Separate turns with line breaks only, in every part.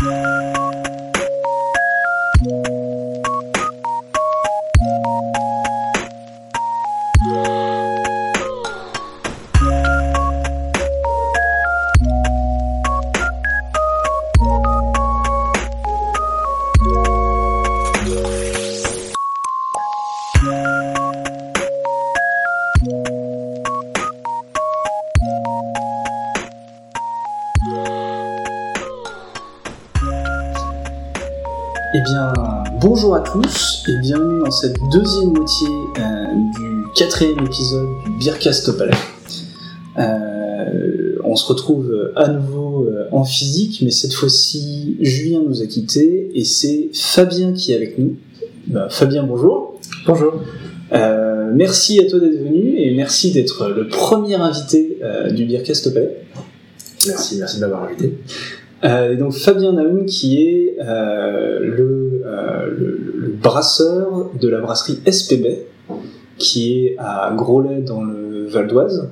Eh bonjour à tous et bienvenue dans cette deuxième moitié euh, du quatrième épisode du Beercast au Palais. Euh, on se retrouve à nouveau euh, en physique, mais cette fois-ci, Julien nous a quittés et c'est Fabien qui est avec nous. Bah, Fabien, bonjour.
Bonjour.
Euh, merci à toi d'être venu et merci d'être le premier invité du Beercast au Palais.
Merci, merci de m'avoir invité.
Euh, donc Fabien Naoum qui est euh, le, euh, le, brasseur de la brasserie SPB qui est à Groslay dans le Val d'Oise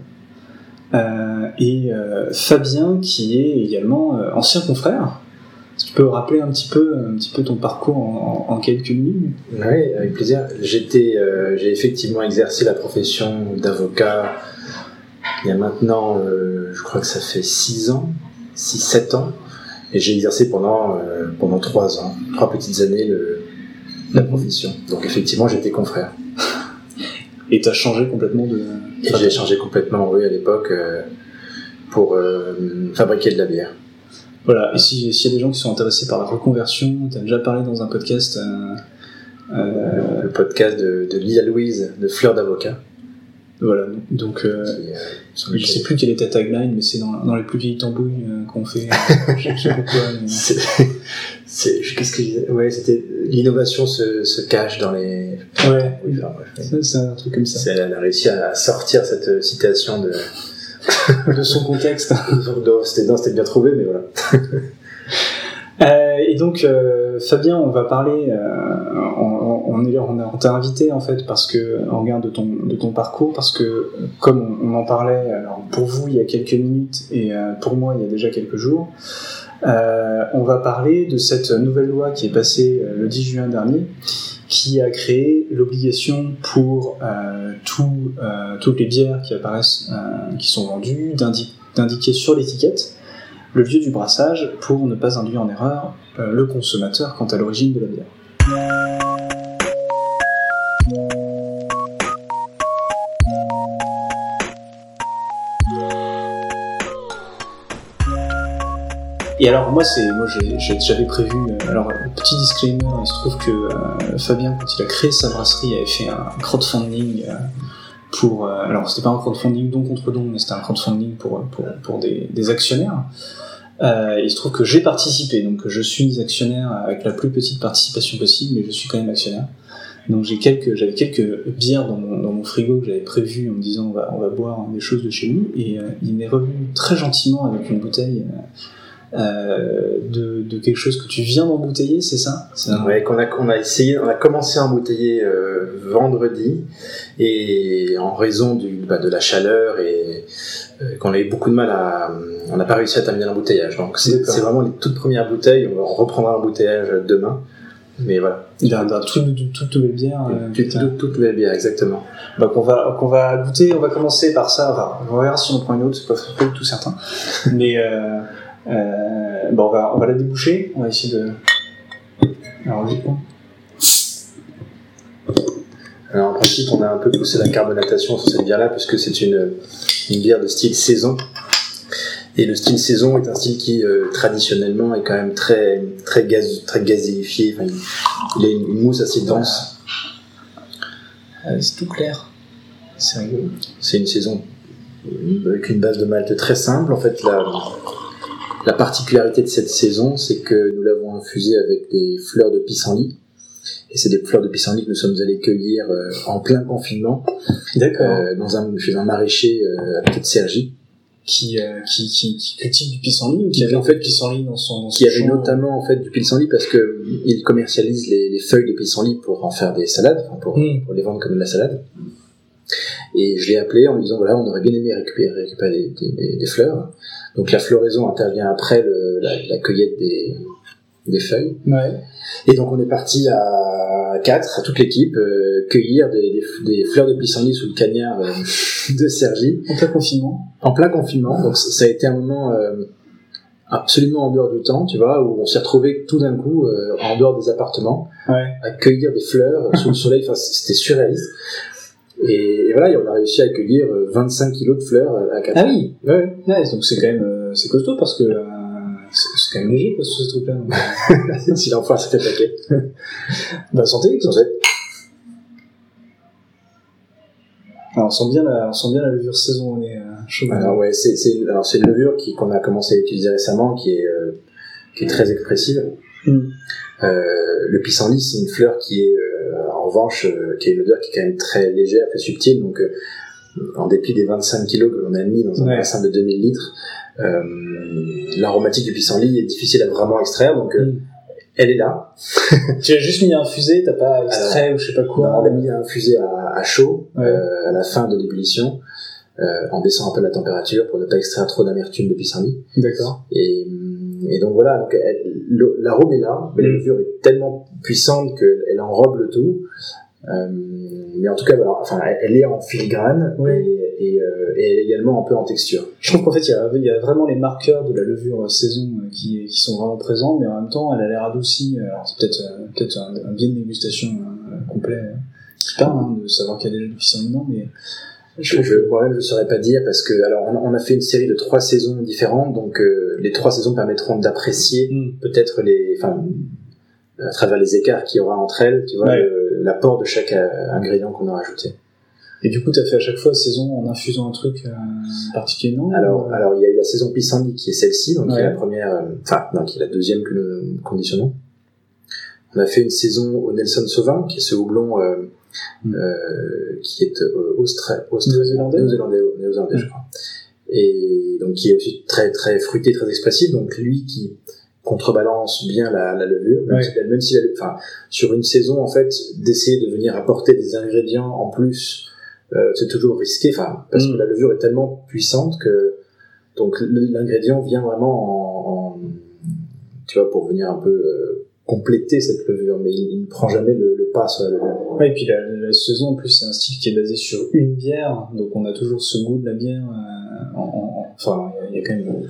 euh, et euh, Fabien qui est également euh, ancien confrère. Tu peux rappeler un petit peu, un petit peu ton parcours en, en, quelques minutes
Oui, avec plaisir. J'étais, j'ai effectivement exercé la profession d'avocat il y a maintenant, je crois que ça fait 6 ans, 6-7 ans, et j'ai exercé pendant euh, pendant 3 ans, 3 petites années le, la profession. Donc effectivement, j'étais confrère.
Et tu as changé complètement de...
Et j'ai changé complètement, oui, à l'époque, euh, pour euh, fabriquer de la bière.
Voilà, et si- s'il y a des gens qui sont intéressés par la reconversion, tu as déjà parlé dans un podcast...
Le podcast de, de Lila Louise de Fleur d'avocat.
Voilà, donc... euh,
euh,
Je sais plus quelle est ta tagline, mais c'est dans, dans les plus vieilles tambouilles euh, qu'on fait. je sais pas mais-
C'est, qu'est-ce que je disais? Ouais, c'était l'innovation se, se cache dans les.
Ouais,
Oui, enfin,
c'est un truc comme ça.
C'est- elle a réussi à sortir cette citation de.
De son contexte.
C'était, bien trouvé, mais voilà.
Euh, et donc, euh, Fabien, on va parler. Euh, on, est, a- on t'a invité en fait parce que en regard de ton parcours, parce que comme on, en parlait, alors pour vous il y a quelques minutes et euh, pour moi il y a déjà quelques jours. Euh, on va parler de cette nouvelle loi qui est passée le 10 juin dernier, qui a créé l'obligation pour tout, toutes les bières qui apparaissent, qui sont vendues, d'indi- d'indiquer sur l'étiquette le lieu du brassage pour ne pas induire en erreur euh, le consommateur quant à l'origine de la bière. Et alors moi c'est moi j'avais prévu euh, alors petit disclaimer il se trouve que euh, Fabien quand il a créé sa brasserie avait fait un crowdfunding pour alors c'était pas un crowdfunding don contre don mais c'était un crowdfunding pour pour, pour des actionnaires euh, il se trouve que j'ai participé donc je suis actionnaire avec la plus petite participation possible mais je suis quand même actionnaire. Donc j'ai quelques j'avais quelques bières dans mon, frigo que j'avais prévu en me disant on va boire des choses de chez nous. Et euh, il m'est revenu très gentiment avec une bouteille euh, euh, de, de quelque chose que tu viens d'embouteiller, c'est ça?
Ouais, qu'on a, on a essayé, on a commencé à embouteiller euh, vendredi, et en raison du, bah, de la chaleur et qu'on a eu beaucoup de mal à, on n'a pas réussi à terminer l'embouteillage. Donc c'est, vraiment les toutes premières bouteilles. On, va- on reprendra l'embouteillage demain, mais voilà.
d'un d'un tout, toute, toute nouvelle bière. euh,
Toute, nouvelle bière, exactement.
Bah, qu'on va qu'on va goûter. On va commencer par ça. Enfin, on verra si on prend une autre. C'est pas, pas du tout certain. Mais euh, euh, bon, on va on va la déboucher. On va essayer de. Alors.
Alors en principe, on a un peu poussé la carbonatation sur cette bière-là parce que c'est une, une bière de style saison. Et le style saison est un style qui euh, traditionnellement est quand même très très gaz très gazéifié. Enfin, il, a une, une mousse assez dense.
Euh, c'est tout clair. C'est rigolo.
C'est une saison euh, avec une base de malt très simple. En fait, la, la particularité de cette saison, c'est que nous l'avons infusée avec des fleurs de pissenlit. Et c'est des fleurs de pissenlit que nous sommes allés cueillir euh, en plein confinement euh, dans un, chez un maraîcher euh, à côté de Cergy.
qui, euh, qui qui qui cultive du pissenlit ou qui avait
en
fait pissenlit dans son dans
qui
son
avait
champ.
notamment en fait du pissenlit parce que il commercialise les, les feuilles de pissenlit pour en faire des salades, enfin, pour,
Mm.
pour les vendre comme de la salade. Et je l'ai appelé en lui disant voilà, on aurait bien aimé récupérer, récupérer des, des- des- des fleurs. Donc la floraison intervient après le, la, la cueillette des, des feuilles.
Ouais.
Et donc on est parti à quatre, à toute l'équipe, euh, cueillir des, des, des fleurs de pissenlit sous le cagnard euh, de Sergi
En plein confinement.
en plein confinement. Donc ça a été un moment euh, absolument en dehors du temps, tu vois, où on s'est retrouvé tout d'un coup en dehors des appartements
Ouais.
à cueillir des fleurs sous le soleil. Enfin, c'était surréaliste. Et, et voilà, et on a réussi à cueillir euh, 25 kilos de fleurs à quatre.
Ah oui.
Ouais.
Ouais, donc c'est quand même c'est costaud parce que c'est c'est quand même léger quoi, ce truc-là.
si l'enfant a fait paquet.
bah santé.
En fait,
Alors, on sent bien la, on sent bien la levure saisonnée. Euh, chaud.
Alors ouais, c'est c'est alors c'est une levure qui qu'on a commencé à utiliser récemment, qui est euh, qui est très expressive.
Mm.
Euh, le pissenlit, c'est une fleur qui est euh, en revanche qui a une odeur qui est quand même très légère, très subtile. Donc en dépit des 25 kilos que l'on a mis dans un
Ouais.
bassin de 2000 litres, l'aromatique du pissenlit est difficile à vraiment extraire. Donc euh,
Mm.
elle est là.
Tu as juste mis à infuser, t'as pas extrait ou je sais pas quoi.
on l'a mis à infuser à, à chaud
Ouais.
euh, à la fin de l'ébullition. Euh, en baissant un peu la température pour ne pas extraire trop d'amertume de pissenlit.
D'accord.
Et, et donc voilà, donc l'arôme est là, mais la
Mm.
levure est tellement puissante qu'elle enrobe le tout. Euh, mais en tout cas, voilà, enfin, elle, est en filigrane
Ouais.
et, et, euh, et également un peu en texture.
Je trouve qu'en fait, il y, a, il y a vraiment les marqueurs de la levure saison qui, qui sont vraiment présents, mais en même temps, elle a l'air adoucie. Alors, c'est peut-être euh, peut-être un, un biais de dégustation euh, complet euh, qui parle, hein, de savoir qu'il y a déjà du pissenlit dedans, mais
Je, je, moi-même, je ne saurais pas dire parce que, alors, on, on a fait une série de trois saisons différentes, donc les trois saisons permettront d'apprécier
Mm.
peut-être les, enfin, à travers les écarts qu'il y aura entre elles, tu vois,
Ouais.
le- l'apport de chaque euh, ingrédient qu'on a rajouté.
Et du coup, t'as fait à chaque fois saison en infusant un truc euh, particulier, non
Alors,
Ou, euh,
alors il y a eu la saison pissenlit qui est celle-ci, donc qui est la première, enfin non, qui est la deuxième que nous conditionnons. On a fait une saison au Nelson Sauvin, qui est ce houblon euh,
Mm.
euh, qui est euh, austra- austra-
Néo-zélandais
néo-zélandais, néo-zélandais,
Mm.
je crois. Et donc qui est aussi très très fruité, très expressif. Donc lui qui contrebalance bien la, la levure, même
Ouais.
si, même si la- enfin, sur une saison en fait d'essayer de venir apporter des ingrédients en plus, euh, c'est toujours risqué, enfin parce
Mm.
que la levure est tellement puissante que donc l'ingrédient vient vraiment en, en- tu vois pour venir un peu euh, compléter cette levure, mais il, ne prend jamais le, le pas sur la levure.
Ouais, et puis la, la saison, en plus, c'est un style qui est basé sur une bière, donc on a toujours ce goût de la bière. euh, en, en- en- enfin, il y a- il y, a quand même.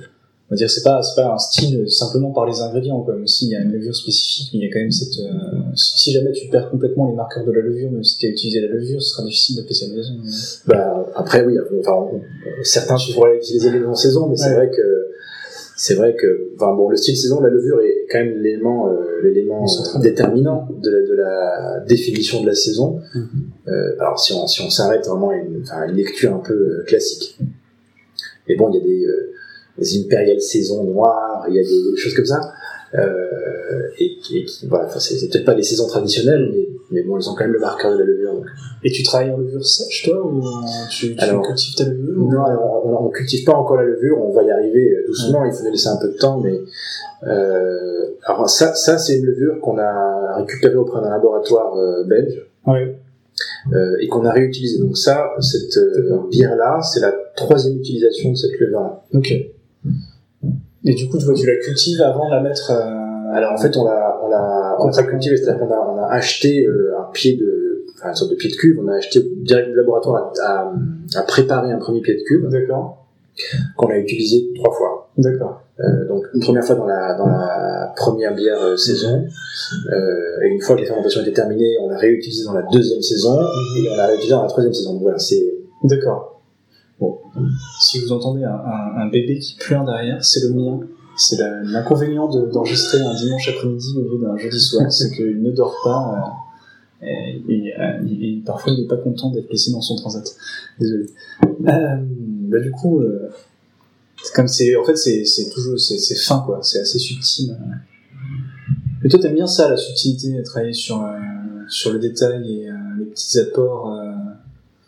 On va dire, c'est pas, c'est pas un style simplement par les ingrédients, quoi. Même s'il y a une levure spécifique, mais il y a quand même cette. euh, si, jamais tu perds complètement les marqueurs de la levure, même si tu as utilisé la levure, ce sera difficile d'appeler ça une raison.
Bah, après oui, enfin certains pourraient utiliser les noms saison, mais c'est vrai que c'est vrai que enfin bon le style saison, la levure est quand même l'élément euh, l'élément euh, déterminant de la, de la définition de la saison.
Mhm.
Euh, alors si on si on s'arrête vraiment à une, enfin, une lecture un peu euh, classique. Mais bon, il y a des, des impériales saisons noires, il y a des, des choses comme ça. Euh, et, et voilà, enfin, c'est peut-être pas les saisons traditionnelles, mais, mais bon, elles ont quand même le marqueur de la levure. donc.
Et tu travailles en levure sèche, toi, ou tu, tu
Alors,
cultives ta levure ou-
Non, alors, on, on cultive pas encore la levure, on va y arriver euh, doucement, il faut nous laisser un peu de temps, mais euh, alors ça, ça c'est une levure qu'on a récupérée auprès d'un laboratoire euh, belge
Ouais.
et qu'on a réutilisée. Donc ça, cette bière-là, c'est la troisième utilisation de cette levure-là.
Ok. Et du coup, tu vois, tu la cultives avant de la mettre. euh,
Alors en fait, on l'a, on l'a, on l'a pas cultivée, c'est-à-dire qu'on a, on a acheté euh, un pied de, enfin une sorte de pied de cuve, on a acheté direct du laboratoire à, à, à préparer un premier pied de cuve
D'accord.
qu'on a utilisé trois fois.
D'accord.
Euh, donc une première fois dans la, dans la première bière euh, saison, euh, et une fois que les fermentations étaient terminées, on l'a réutilisé dans la deuxième saison, et on l'a réutilisé dans la troisième saison. Donc voilà, c'est
D'accord. Bon, si vous entendez un, un, un bébé qui pleure derrière, c'est le mien. C'est l'inconvénient de- d'enregistrer un dimanche après-midi au lieu d'un jeudi soir, c'est qu'il ne dort pas. euh, et, et, euh, et parfois, il n'est pas content d'être laissé dans son transat. Désolé. Euh, bah, du coup, euh, comme c'est, en fait, c'est c'est toujours, c'est fin quoi. C'est assez subtil. Mais toi, t'aimes bien ça, la subtilité, travailler sur euh, sur le détail et euh, les petits apports euh,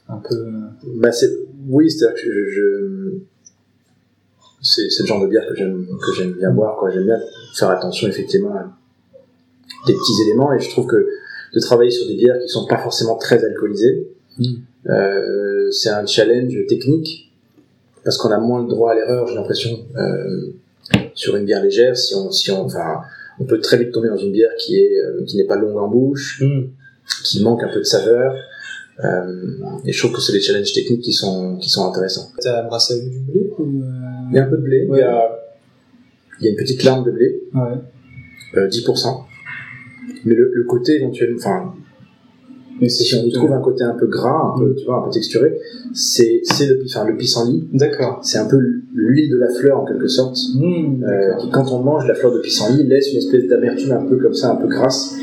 un peu.
Bah c'est oui, c'est-à-dire que je, je- c'est le genre de bière que j'aime que j'aime bien boire quoi. J'aime bien faire attention effectivement à des petits éléments et je trouve que de travailler sur des bières qui sont pas forcément très alcoolisées,
Mm.
euh, c'est un challenge technique parce qu'on a moins le droit à l'erreur. J'ai l'impression euh, sur une bière légère si on si on enfin on peut très vite tomber dans une bière qui est euh, qui n'est pas longue en bouche,
Hmm.
qui manque un peu de saveur. Euh, et je trouve que c'est des challenges techniques qui sont qui sont intéressants.
T'as brassé avec du blé ou euh,
Il y a un peu de blé,
Ouais.
il, y a, il y a une petite larme de blé,
Ouais.
euh, 10%. Mais le, le côté éventuellement, enfin,
Mais
si on y trouve un côté un peu gras, un peu, tu vois, un peu texturé, c'est c'est le, enfin, le pissenlit.
D'accord.
C'est un peu l'huile de la fleur en quelque sorte. Euh,
d'accord.
qui, quand on mange la fleur de pissenlit, laisse une espèce d'amertume un peu comme ça, un peu grasse.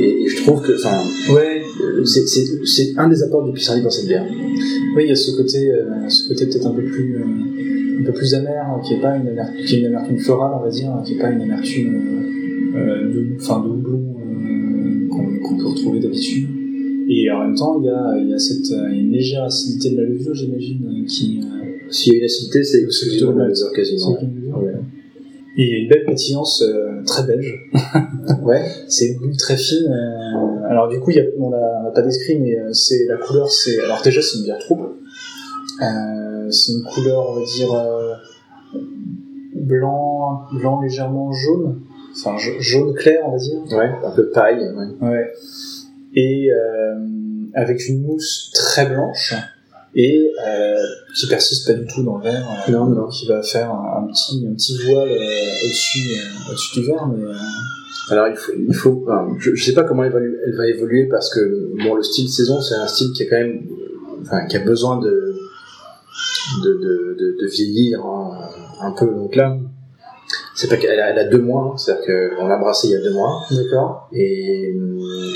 Et, et je trouve que, enfin,
Ouais.
euh, c'est- un des apports du pissenlit dans cette bière.
Oui, il y a ce côté, euh, ce côté peut-être un peu plus, euh, un peu plus amer, hein, qui est pas une amertume, qui est une amertume florale, on va dire, qui est pas une amertume de, enfin, de houblon qu'on peut retrouver d'habitude. Et en même temps, il y a, il y a cette une légère acidité de la levure, j'imagine, qui.
S'il y a une acidité, c'est exclusivement
plutôt
la levure quasiment.
Et il y a une belle pétillance euh, très belge.
Ouais.
C'est une bulle très fine. euh, alors du coup, y a, on n'a pas décrit, mais euh, c'est la couleur. C'est alors déjà c'est une bière trouble. C'est une couleur, on va dire blanc, blanc légèrement jaune. Enfin ja- jaune clair, on va dire.
Ouais, un peu paille. Ouais.
Ouais. Et avec une mousse très blanche et euh, qui persiste pas du tout dans le verre. euh,
Non.
Qui va faire un, un petit un petit voile euh, au-dessus euh, au-dessus du verre, mais euh,
Alors il faut, il faut enfin, je, je sais pas comment elle va, elle va évoluer parce que bon le style saison c'est un style qui a quand même, enfin qui a besoin de de, de, de, de vieillir hein, un peu donc là c'est pas qu'elle a, elle a deux mois, c'est-à-dire qu'on l'a brassé il y a deux mois
d'accord.
et,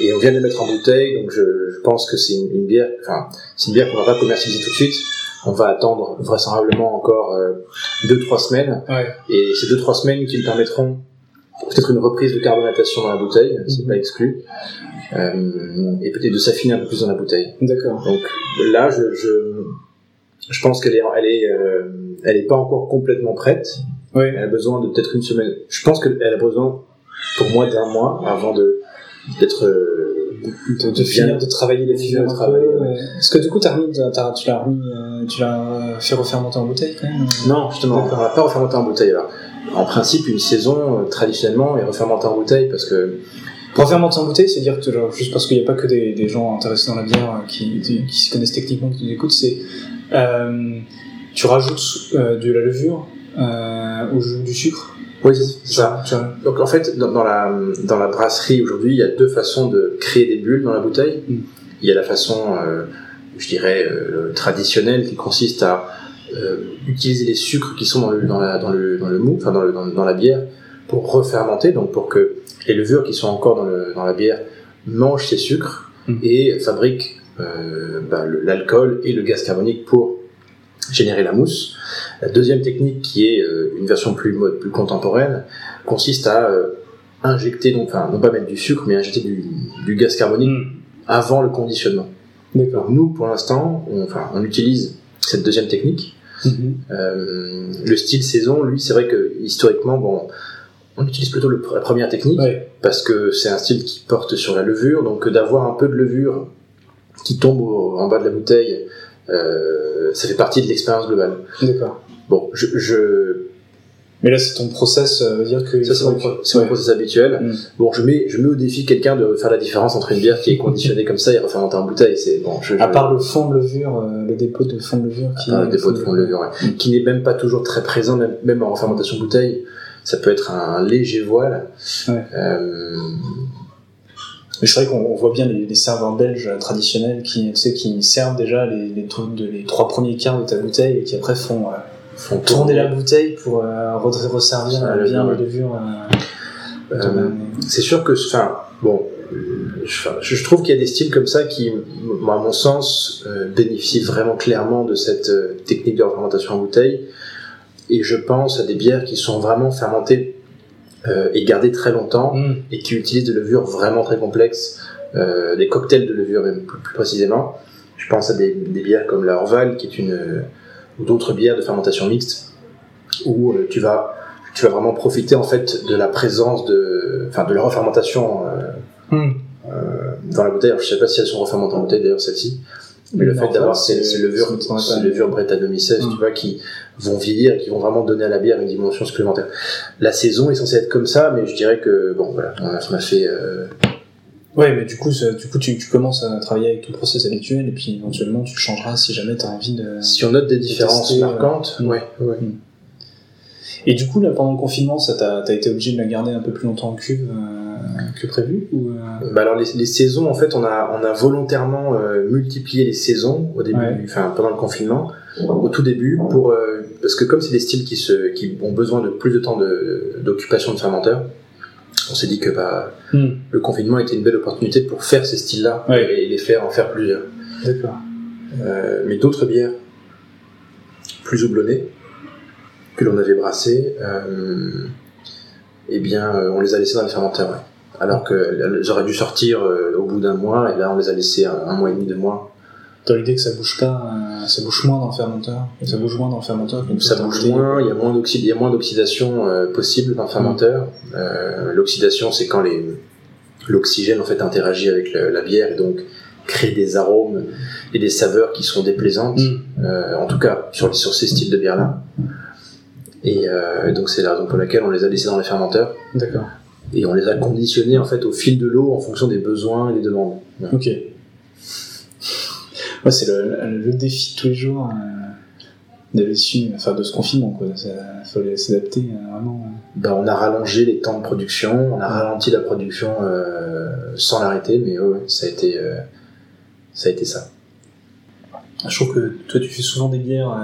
et on vient de la mettre en bouteille donc je, je pense que c'est une, une bière, enfin c'est une bière qu'on va pas commercialiser tout de suite. On va attendre vraisemblablement encore euh, deux trois semaines
Ouais.
et ces deux trois semaines qui nous permettront peut-être une reprise de carbonatation dans la bouteille, c'est
Mhm.
pas exclu, euh, et peut-être de s'affiner un peu plus dans la bouteille.
D'accord.
Donc là, je, je, je pense qu'elle est, elle est, euh, elle est pas encore complètement prête.
Oui.
Elle a besoin de peut-être une semaine. Je pense qu'elle a besoin, pour moi, d'un mois avant de d'être. euh,
De, finir de travailler les
ouais.
Parce que du coup, remis, tu l'as remis, euh, tu l'as fait refermenter en bouteille quand même. euh
Non, justement, on va pas refermenter en bouteille. Alors, en principe, une saison euh, traditionnellement est refermentée en bouteille parce que
Refermenter en bouteille, c'est dire que genre, juste parce qu'il n'y a pas que des, des gens intéressés dans la bière qui, qui, qui se connaissent techniquement qui nous écoutent, c'est tu rajoutes de la levure au jus du sucre.
oui, c'est ça. Donc en fait, dans, dans la, dans la brasserie aujourd'hui, il y a deux façons de créer des bulles dans la bouteille.
Mm.
Il y a la façon, euh, je dirais, euh, traditionnelle qui consiste à euh, utiliser les sucres qui sont dans le, dans la, dans le, dans le mou, enfin dans, le, dans, dans la bière, pour refermenter, donc pour que les levures qui sont encore dans, le, dans la bière mangent ces sucres
Mm.
et fabriquent euh, bah, l'alcool et le gaz carbonique pour générer la mousse. La deuxième technique, qui est euh, une version plus mode, plus contemporaine, consiste à euh, injecter, donc, enfin, non pas mettre du sucre, mais injecter du, du gaz carbonique avant le conditionnement.
D'accord.
Nous, pour l'instant, on, enfin, on utilise cette deuxième technique.
Mhm.
Euh, le style saison, lui, c'est vrai que historiquement, bon, on utilise plutôt le- la première technique
Ouais.
parce que c'est un style qui porte sur la levure, donc d'avoir un peu de levure qui tombe au- en bas de la bouteille, ça fait partie de l'expérience globale.
D'accord.
Bon, je, je
Mais là, c'est ton process, euh, veut dire que.
ça c'est mon, pro- process habituel.
Mm.
Bon, je mets, je mets au défi quelqu'un de faire la différence entre une bière qui est conditionnée comme ça et refermentée en bouteille. C'est bon, je,
À part le fond de levure, euh, le dépôt de fond de levure qui.
Ah, le dépôt de fond de levure, ouais.
Mm.
qui n'est même pas toujours très présent, même, même en fermentation bouteille. Ça peut être un, léger voile.
Ouais.
Euh,
c'est vrai qu'on on voit bien les, les serveurs belges traditionnels qui, tu sais, qui servent déjà les, les, taux de- les trois premiers quarts de ta bouteille et qui après font euh,
font
tourner la bouteille pour euh, re- resservir
le
bien euh,
Euh,
de même.
c'est sûr que, enfin, bon, je, trouve qu'il y a des styles comme ça qui, à mon sens, bénéficient vraiment clairement de cette technique de fermentation en bouteille. Et je pense à des bières qui sont vraiment fermentées euh, et gardées très longtemps
Mm.
et qui utilisent des levures vraiment très complexes, euh, des cocktails de levure même plus, plus précisément. Je pense à des, des bières comme la Orval, qui est une, euh, ou d'autres bières de fermentation mixte, où euh, tu vas tu vas vraiment profiter en fait de la présence de, enfin de la refermentation euh,
Mm.
dans la bouteille. Alors, je sais pas si elles sont refermentées en bouteille d'ailleurs celles-ci, Mais le fait d'avoir ces, levures, ces levures Brettanomyces,
Mm.
tu vois, qui vont vieillir et qui vont vraiment donner à la bière une dimension supplémentaire. La saison est censée être comme ça, mais je dirais que, bon, voilà, on a, fait, euh,
Ouais, mais du coup, du coup tu, tu commences à travailler avec ton process habituel et puis éventuellement tu changeras si jamais tu as envie de.
si on note des différences
tester, euh,
marquantes,
mm.
ouais, ouais.
Et du coup, là, pendant le confinement, ça t'a été obligé de la garder un peu plus longtemps en cuve euh, que prévu ou euh,
Bah alors les, les saisons, en fait, on a, on a volontairement euh, multiplié les saisons au début,
Ouais.
enfin pendant le confinement, au tout début, pour euh, parce que comme c'est des styles qui se, qui ont besoin de plus de temps de- d'occupation de, fermenteur, on s'est dit que bah,
Hmm.
le confinement était une belle opportunité pour faire ces styles-là
Ouais.
et les faire en faire plusieurs.
D'accord.
Euh, mais d'autres bières plus houblonnées que l'on avait brassées, euh, eh bien, euh, on les a laissées dans le fermenteur. ouais. Alors qu'elles auraient dû sortir euh, au bout d'un mois, et là, on les a laissées un, un mois et demi, deux mois.
Dans l'idée que ça bouge pas, euh, ça bouge moins dans le fermenteur, et ça bouge moins dans le fermenteur.
Ça bouge
que t'as
moins, il y a moins d'oxy- il y a moins d'oxydation euh, possible dans le fermenteur. Euh, L'oxydation, c'est quand les- l'oxygène en fait interagit avec le- la bière et donc crée des arômes et des saveurs qui sont déplaisantes.
Mm.
En tout cas sur, sur ces styles de bière là. Et donc c'est la raison pour laquelle on les a laissés dans les fermenteurs
D'accord.
Et on les a conditionnés en fait au fil de l'eau en fonction des besoins et des demandes.
Ok. Ouais, c'est le, défi de tous les jours euh, de l'issue, enfin de ce confinement, quoi. Il fallait s'adapter euh, vraiment.
Ben, on a rallongé les temps de production, on a ralenti la production euh, sans l'arrêter, mais ouais, ça a été euh, ça a été ça.
Je trouve que toi, tu fais souvent des bières,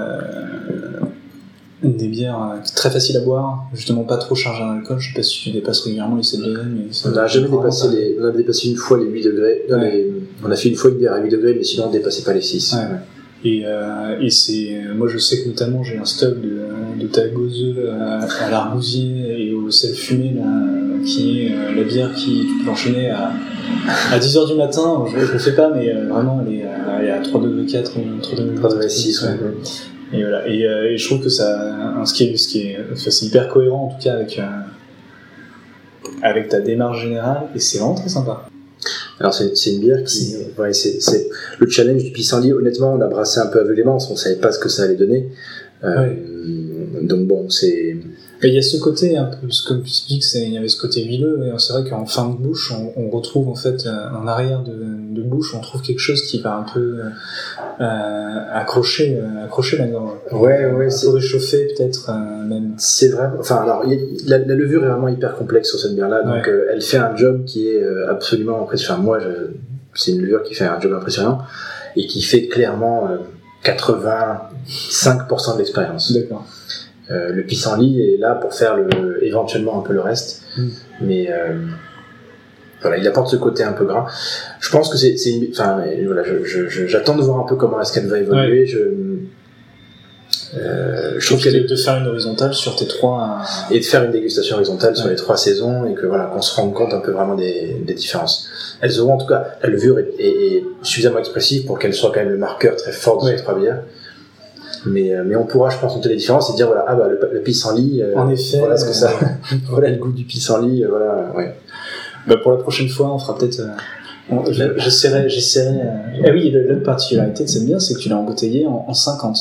des bières euh, très faciles à boire, justement pas trop chargées en alcool. Je sais pas si tu dépasses régulièrement les 7 degrés, mais
On n'a jamais dépassé
pas-
les, on a dépassé une fois les 8 degrés. Non,
Ouais.
les- on a fait une fois une bière à 8 degrés, mais sinon on dépassait pas les 6.
Ouais. Et, euh, et c'est, moi je sais que notamment j'ai un stock de, de ta gauzeux à, à l'argousier et au sel fumé là, euh, qui est euh, la bière qui tu peux l'enchaîner à, à 10h du matin. Je, je le fais pas, mais euh, vraiment elle est, à- elle est à 3 degrés 4 ou 3 degrés
3 degrés 6, ouais.
Et voilà. Et, euh, et je trouve que ça, un- ce qui est, ce qui est, enfin, c'est hyper cohérent en tout cas avec, euh, avec ta démarche générale et c'est vraiment très sympa.
Alors c'est c'est une bière qui, ouais, c'est c'est le challenge du pissenlit. Honnêtement, on l'a brassé un peu aveuglément, parce qu'on savait pas ce que ça allait donner. Euh, Donc bon, c'est
Et il y a ce côté un peu, comme tu dis que c'est, il y avait ce côté huileux, et c'est vrai qu'en fin de bouche, on, on retrouve en fait, euh, en arrière de, de bouche, on trouve quelque chose qui va un peu euh, accrocher, euh, accrocher la gorge.
Ouais, ouais, c'est-
réchauffé peut-être euh, même.
c'est vraiment. Enfin, alors il la, la levure est vraiment hyper complexe sur cette bière-là, donc
Ouais.
euh, elle fait un job qui est euh, absolument impressionnant. Enfin, moi, je- c'est une levure qui fait un job impressionnant et qui fait clairement euh, 85% de l'expérience.
D'accord.
Euh, le pissenlit est là pour faire le, éventuellement un peu le reste,
Mm.
mais euh, voilà, il apporte ce côté un peu gras. Je pense que c'est, une, enfin, euh, voilà, j'attends de voir un peu comment est-ce qu'elle va évoluer. Je, euh, je trouve qu'elle est
de, faire une horizontale sur tes trois.
et de faire une dégustation horizontale sur les trois saisons et que voilà qu'on se rende compte un peu vraiment des, des différences. Elles auront en tout cas la levure est, est- est suffisamment expressive pour qu'elle soit quand même le marqueur très fort de
Ouais.
ces trois bières. Mais, euh, mais on pourra, je pense, noter les différences et dire voilà ah bah le, le pissenlit, euh,
En effet,
voilà ce que ça,
euh,
voilà le goût du pissenlit, euh, voilà ouais.
Bah, pour la prochaine fois, on fera peut-être. euh, on- je- J'essaierai. j'essaierai euh, Ah oui, l'autre particularité de cette bière, c'est que tu l'as embouteillée en, en 50.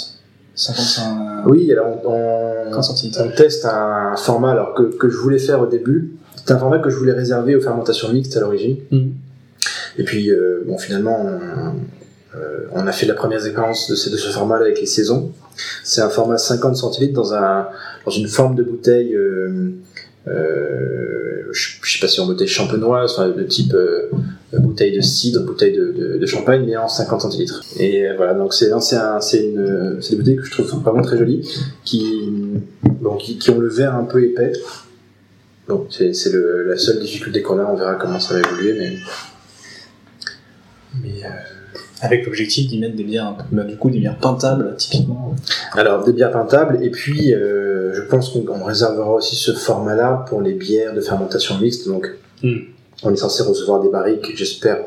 55
Oui, alors on, on,
50 centilitres.
on teste un format alors que, que je voulais faire au début. C'est un format que je voulais réserver aux fermentations mixtes à l'origine.
Mhm.
Et puis, euh, bon, finalement, on, euh, on a fait la première séquence de ce, ce format-là avec les saisons. C'est un format 50 centilitres dans, un, dans une forme de bouteille, euh, euh, je, je sais pas si on bouteille champenoise, enfin de type euh, bouteille de cidre, bouteille de, de, de champagne, mais en 50 centilitres. Et euh, voilà, donc c'est c'est un- c'est une, des bouteilles que je trouve vraiment très jolies, qui, bon, qui, qui ont le verre un peu épais. Bon, c'est la seule difficulté qu'on a, on verra comment ça va évoluer, mais. mais euh,
Avec l'objectif d'y mettre des bières, bah, du coup, des bières pintables, typiquement.
Alors, des bières pintables, et puis euh, je pense qu'on on réservera aussi ce format-là pour les bières de fermentation mixte. Donc,
Mm.
on est censé recevoir des barriques, j'espère,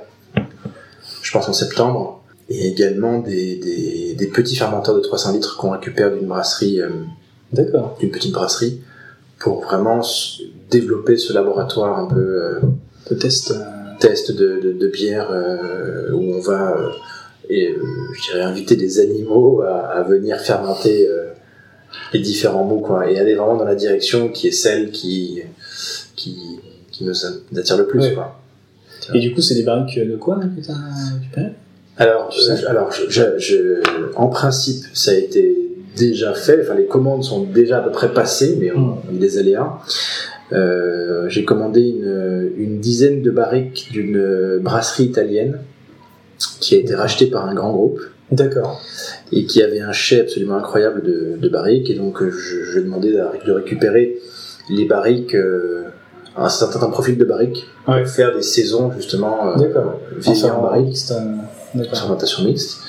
je pense en septembre, et également des, des, des petits fermenteurs de 300 litres qu'on récupère d'une brasserie, euh,
D'accord.
d'une petite brasserie, pour vraiment développer ce laboratoire un peu euh,
Le test.
Test de, de, de bière euh, où on va euh, et euh, inviter des animaux à, à venir fermenter les différents mots quoi et aller vraiment dans la direction qui est celle qui qui, qui nous attire le plus
Ouais.
quoi.
Et du coup, c'est des barriques de quoi que récupéré?
Alors,
Tu sais
alors je, je- je- en principe, ça a été déjà fait. Enfin, les commandes sont déjà à peu près passées, mais on a eu des aléas. Euh, J'ai commandé une, une dizaine de barriques d'une brasserie italienne qui a été rachetée par un grand groupe
D'accord.
et qui avait un chai absolument incroyable de, de barriques. Et donc, je, je demandais de, de récupérer les barriques, euh, un certain profil de barriques,
Ouais.
pour faire des saisons justement euh, en barriques. fermentation mixte.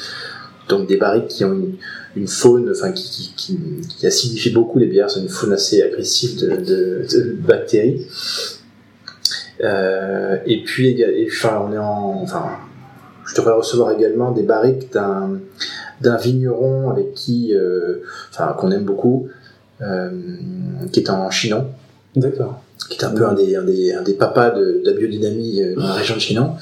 Donc des barriques qui ont une, une faune, enfin qui, qui, qui, qui acidifie beaucoup les bières, c'est une faune assez agressive de, de, de bactéries. Euh, et puis, et, enfin, on est en, enfin, je devrais recevoir également des barriques d'un d'un vigneron avec qui, euh, enfin, qu'on aime beaucoup, euh, qui est en Chinon
D'accord.
qui est un peu un des, un des, un des papas de, de la biodynamie dans la région de Chinon.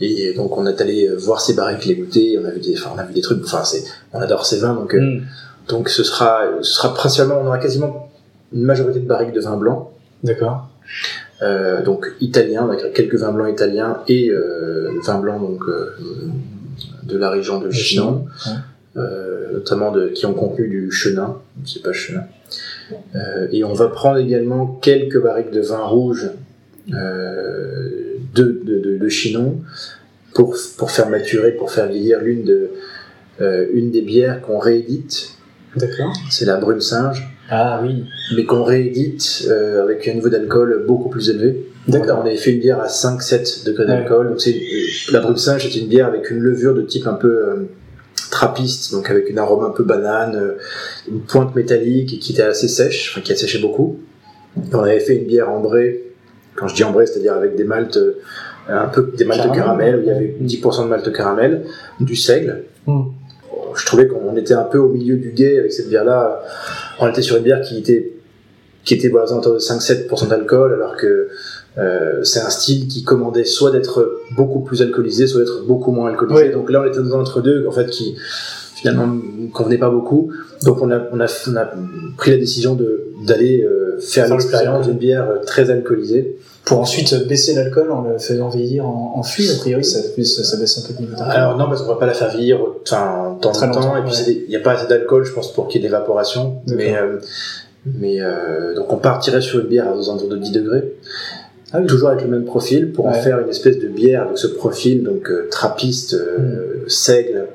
Et donc on est allé voir ses barriques, les goûter, on a vu des, enfin, on a vu des trucs, enfin c'est, on adore ses vins, donc, euh,
Mm.
donc ce sera, ce sera principalement, on aura quasiment une majorité de barriques de vin blanc,
D'accord.
euh, donc italien, on a quelques vins blancs italiens et euh, vins blancs donc euh, de la région de Chinon,
ouais.
euh, notamment de, qui ont contenu du chenin, c'est pas chenin. Euh, et on va prendre également quelques barriques de vin rouge euh, de, de, de, de Chinon pour, pour faire maturer, pour faire vieillir l'une de euh, une des bières qu'on réédite,
D'accord.
c'est la Brune Singe,
Ah oui.
mais qu'on réédite euh, avec un niveau d'alcool beaucoup plus élevé.
D'accord.
On avait fait une bière à 5-7 degrés d'alcool. Donc c'est euh, la Brune Singe, c'est une bière avec une levure de type un peu euh, trappiste, donc avec une arôme un peu banane, une pointe métallique et qui était assez sèche, enfin qui a séché beaucoup. On avait fait une bière ambrée. Quand je dis ambrée, c'est-à-dire avec des maltes euh, un peu des maltes
Caramel.
caramel, où il y avait 10% de malte caramel, du seigle.
Mm.
Je trouvais qu'on était un peu au milieu du guet avec cette bière-là. On était sur une bière qui était qui était voilà, aux de 5-7% d'alcool, alors que euh, c'est un style qui commandait soit d'être beaucoup plus alcoolisé, soit d'être beaucoup moins alcoolisé.
Oui.
Donc là, on était dans entre deux, en fait, qui finalement ne convenait pas beaucoup. Donc on a, on a, on a pris la décision de d'aller euh, faire
le
l'expérience d'une bière euh, très alcoolisée.
Pour ensuite baisser l'alcool en le faisant vieillir en, en fût, a priori, ça, ça, ça baisse un peu de niveau d'alcool.
Alors non, parce qu'on va pas la faire vieillir tant longtemps,
longtemps,
et puis
ouais.
il n'y a pas assez d'alcool, je pense, pour qu'il y ait d'évaporation. Mais, euh, mais euh, donc on partirait sur une bière à aux alentours de 10 degrés.
Ah oui.
toujours avec le même profil pour en
Ouais.
faire une espèce de bière avec ce profil donc euh, trappiste, euh, seigle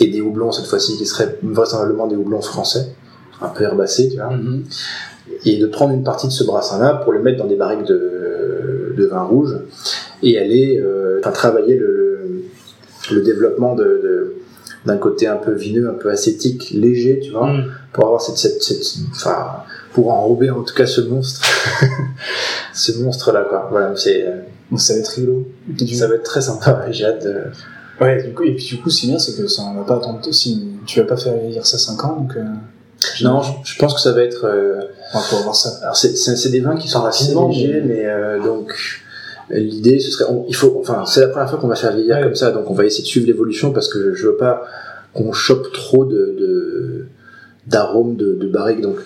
et des houblons cette fois-ci qui seraient vraisemblablement des houblons français, un peu herbacés, tu vois,
Mhm.
et de prendre une partie de ce brassin-là pour le mettre dans des barriques de, de vin rouge et aller euh, travailler le, le, le développement de, d'un côté un peu vineux, un peu acétique, léger, tu vois,
Mm.
pour avoir cette, cette, cette enfin, pour enrober en tout cas ce monstre, ce monstre-là, quoi. Voilà, c'est, euh,
ça va être rigolo.
Ça va être très sympa. J'ai hâte de...
Ouais, du coup, et puis du coup, c'est bien, c'est que ça on va pas attendre, si tu vas pas faire vieillir ça 5 ans, donc euh,
Non, je, je pense que ça va être. euh,
on va pouvoir voir ça.
alors c'est, des vins qui sont assez légers, mais euh, donc l'idée ce serait, on- il faut, enfin c'est la première fois qu'on va faire vieillir
Ouais.
comme ça, donc on va essayer de suivre l'évolution parce que je, je veux pas qu'on chope trop de, de d'arômes de, de barrique. Donc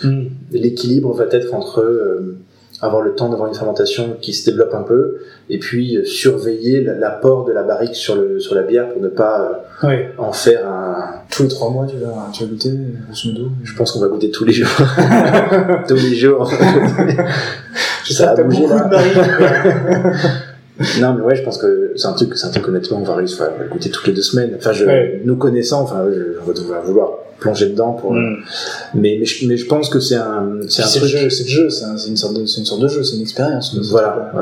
l'équilibre va être entre euh, avoir le temps d'avoir une fermentation qui se développe un peu et puis euh, surveiller la- l'apport de la barrique sur le sur la bière pour ne pas euh, en faire un.
Tous les 3 mois, tu vas, tu vas goûter, modo.
Je pense qu'on va goûter tous les jours, tous les jours.
Je
Ça a bougé, là. Non, mais ouais, je pense que c'est un truc, c'est un truc honnêtement, on va réussir à le goûter toutes les deux semaines. Enfin, je,
Ouais.
nous connaissant, enfin, je, vais devoir vouloir plonger dedans pour.
Mm.
Mais, mais, je, mais je pense que c'est un, c'est un truc.
jeu, c'est le jeu, c'est un- c'est une sorte de, c'est une sorte de jeu, c'est une expérience.
Voilà.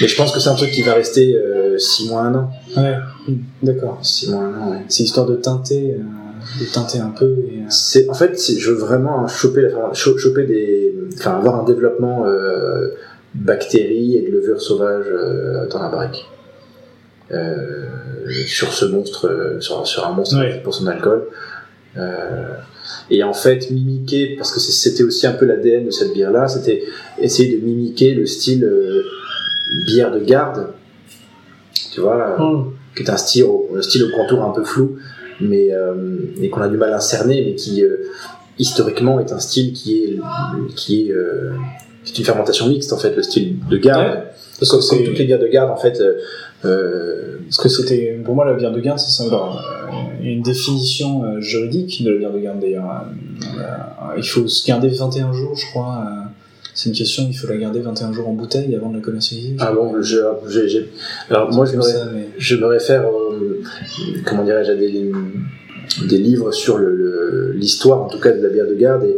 Mais je pense que c'est un truc qui va rester 6 mois, un an.
Ouais. Mm. D'accord.
6 mois, un an, ouais.
C'est histoire de teinter, euh, de teinter un peu. Et, euh,
C'est, en fait, je veux vraiment choper, choper des, enfin, avoir un développement euh, bactéries et de levure sauvage euh, dans la barrique. Euh, sur ce monstre, euh, sur, sur un monstre
Ouais.
pour son alcool. Et en fait, mimiquer, parce que c'était aussi un peu l'ADN de cette bière-là, c'était essayer de mimiquer le style bière de garde. Tu vois,
Mm.
qui est un style, au, un style au contour un peu flou, mais et qu'on a du mal à cerner, mais qui historiquement est un style qui est qui est, euh, qui est une fermentation mixte en fait, le style de garde.
Ouais.
Parce que comme toutes les bières de garde en fait. euh, euh,
Parce que c'était, pour moi, la bière de garde, c'est ça. Alors, euh, une définition euh, juridique de la bière de garde d'ailleurs. Il faut se garder 21 jours, je crois. c'est une question, il faut la garder 21 jours en bouteille avant de la commercialiser.
ah bon, je, alors moi je me,
Comme ça, mais-
je me réfère, comment dirais-je, à des, des livres sur le- le- l'histoire, en tout cas, de la bière de garde. Et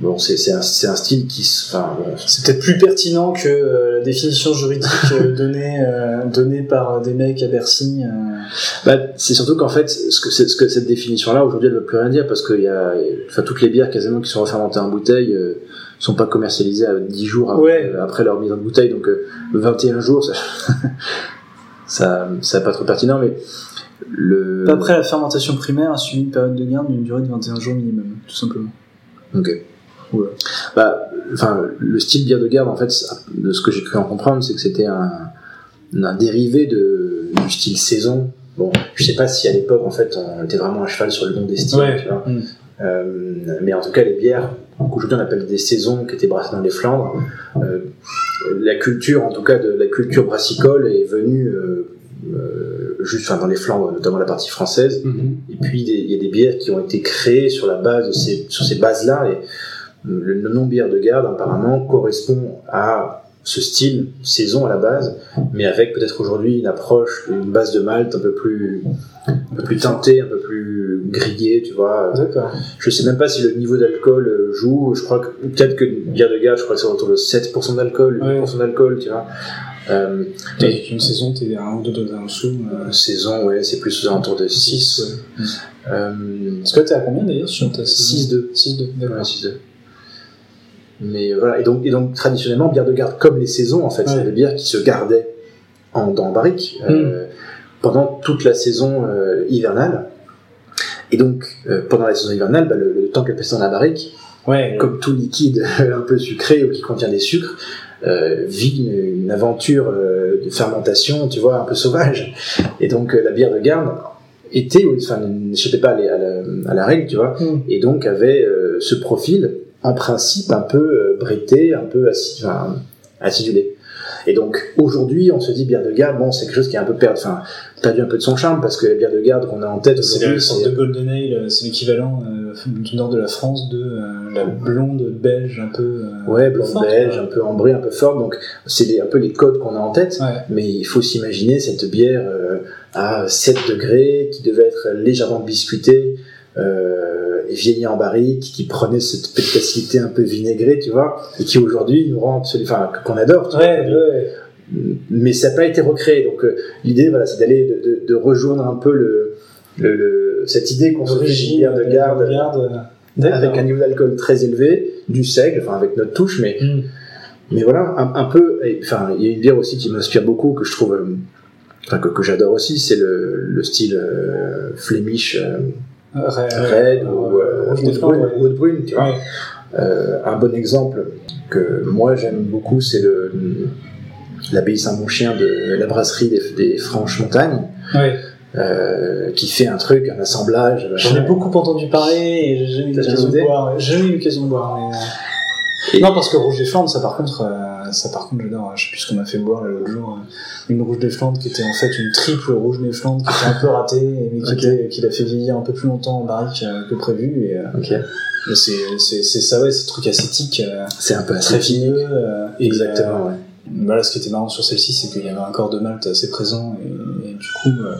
bon, c'est c'est un, c'est un style qui, se- enfin,
C'est peut-être plus pertinent que euh, la définition juridique euh, donnée, euh, donnée par des mecs à Bercy. euh.
Bah, c'est surtout qu'en fait, ce que, ce que cette définition-là, aujourd'hui, elle ne veut plus rien dire parce que y a, enfin, toutes les bières quasiment qui sont refermentées en bouteille euh, sont pas commercialisées à 10 jours après,
Ouais.
après leur mise en bouteille. Donc, euh, 21 jours, ça, ça, ça pas trop pertinent, mais le.
Après, la fermentation primaire a suivi une période de garde d'une durée de 21 jours minimum, tout simplement.
Ok.
Ouais.
Bah, enfin, le style bière de garde, en fait, de ce que j'ai cru en comprendre, c'est que c'était un, un dérivé de, du style saison. Bon, je sais pas si à l'époque, en fait, on était vraiment à cheval sur le nom des styles,
Ouais.
tu vois.
Mm.
Euh, mais en tout cas, les bières qu'aujourd'hui on appelle des saisons, qui étaient brassées dans les Flandres, euh, la culture, en tout cas, de la culture brassicole est venue euh, euh, juste, enfin, dans les Flandres, notamment la partie française. Et puis il y a des bières qui ont été créées sur la base de ces, sur ces bases-là. Et le, le nom bière de garde apparemment correspond à ce style saison à la base, mais avec peut-être aujourd'hui une approche, une base de malt un peu plus, un peu plus teintée, un peu plus grillée, tu vois.
D'accord.
Je sais même pas si le niveau d'alcool euh, joue. Je crois que peut-être que bière de garde, je crois que c'est autour de 7% d'alcool, 8% d'alcool, tu vois. Euh,
Avec une saison, t'es à un ou deux degrés en dessous. euh,
saison, ouais, c'est plus aux alentours de 6.
6, ouais.
Euh,
Parce que t'es à combien d'ailleurs sur ta saison
6-2.
6-2,
Ouais,
d'accord.
6-2. Mais euh, voilà, et donc, et donc traditionnellement, bière de garde comme les saisons, en fait, c'est des bières qui se gardaient en, dans barrique euh, pendant toute la saison euh, hivernale. Et donc, euh, pendant la saison hivernale, bah, le, le temps qu'elle passe dans la barrique,
Ouais,
comme tout liquide un peu sucré ou qui contient des sucres, euh, vit une, une aventure euh, de fermentation, tu vois, un peu sauvage. Et donc, la bière de garde était, enfin, n'échappait pas à la, à la- à la règle, tu vois
Mm.
et donc avait ce profil en principe un peu euh, brété, un peu enfin, acidulé. Et donc aujourd'hui, on se dit bière de garde, bon, c'est quelque chose qui est un peu perdu, enfin, perdu un peu de son charme parce que la bière de garde qu'on a en tête
C'est la
aujourd'hui,
sorte
c'est
de Golden Ale, euh, c'est l'équivalent euh, du nord de la France de euh, la blonde belge un peu. euh,
ouais, blonde
forte,
belge, un peu ambrée, un peu forte. Donc c'est un peu les codes qu'on a en tête.
Ouais.
Mais il faut s'imaginer cette bière à 7 degrés qui devait être légèrement biscuitée. Euh, et vieillie en barrique, qui prenait cette pétacité un peu vinaigrée, tu vois, et qui aujourd'hui nous rend absolument, enfin, qu'on adore, tu vois,
Ouais,
mais ça n'a pas été recréé. Donc euh, l'idée, voilà, c'est d'aller de, de, de rejoindre un peu le, le, le- cette idée qu'on se bière de garde
euh,
avec un niveau d'alcool très élevé, du seigle, enfin avec notre touche, mais
Mm.
mais voilà, un, un peu. et, Enfin, il y a une bière aussi qui m'inspire beaucoup que je trouve, euh, enfin que, que j'adore aussi, c'est le, le style euh, Flemish euh,
Red,
ou euh,
des
Haute Brune, tu vois. Euh, un bon exemple que moi j'aime beaucoup, c'est le l'abbaye Saint-Monchien de la brasserie des,
Ouais.
euh, qui fait un truc, un assemblage.
J'en ai beaucoup entendu parler et j'ai jamais eu l'occasion de boire. J'ai jamais eu l'occasion de boire. Mais... euh,
Et-
Non, parce que Rouge des Flandres, ça par contre, euh, ça par contre, j'adore. Je sais plus ce qu'on m'a fait boire l'autre jour. euh, Une Rouge des Flandres qui était en fait une triple Rouge des Flandres qui était un peu ratée, mais qui,
Ok.
était, qui l'a fait vieillir un peu plus longtemps en barrique euh, que prévu. Et, euh, c'est, c'est, c'est ça, ouais, ces trucs acétiques, euh,
C'est un peu
très
acétique.
et,
Exactement, ouais.
voilà, ce qui était marrant sur celle-ci, c'est qu'il y avait un corps de malt assez présent et, et du coup, euh,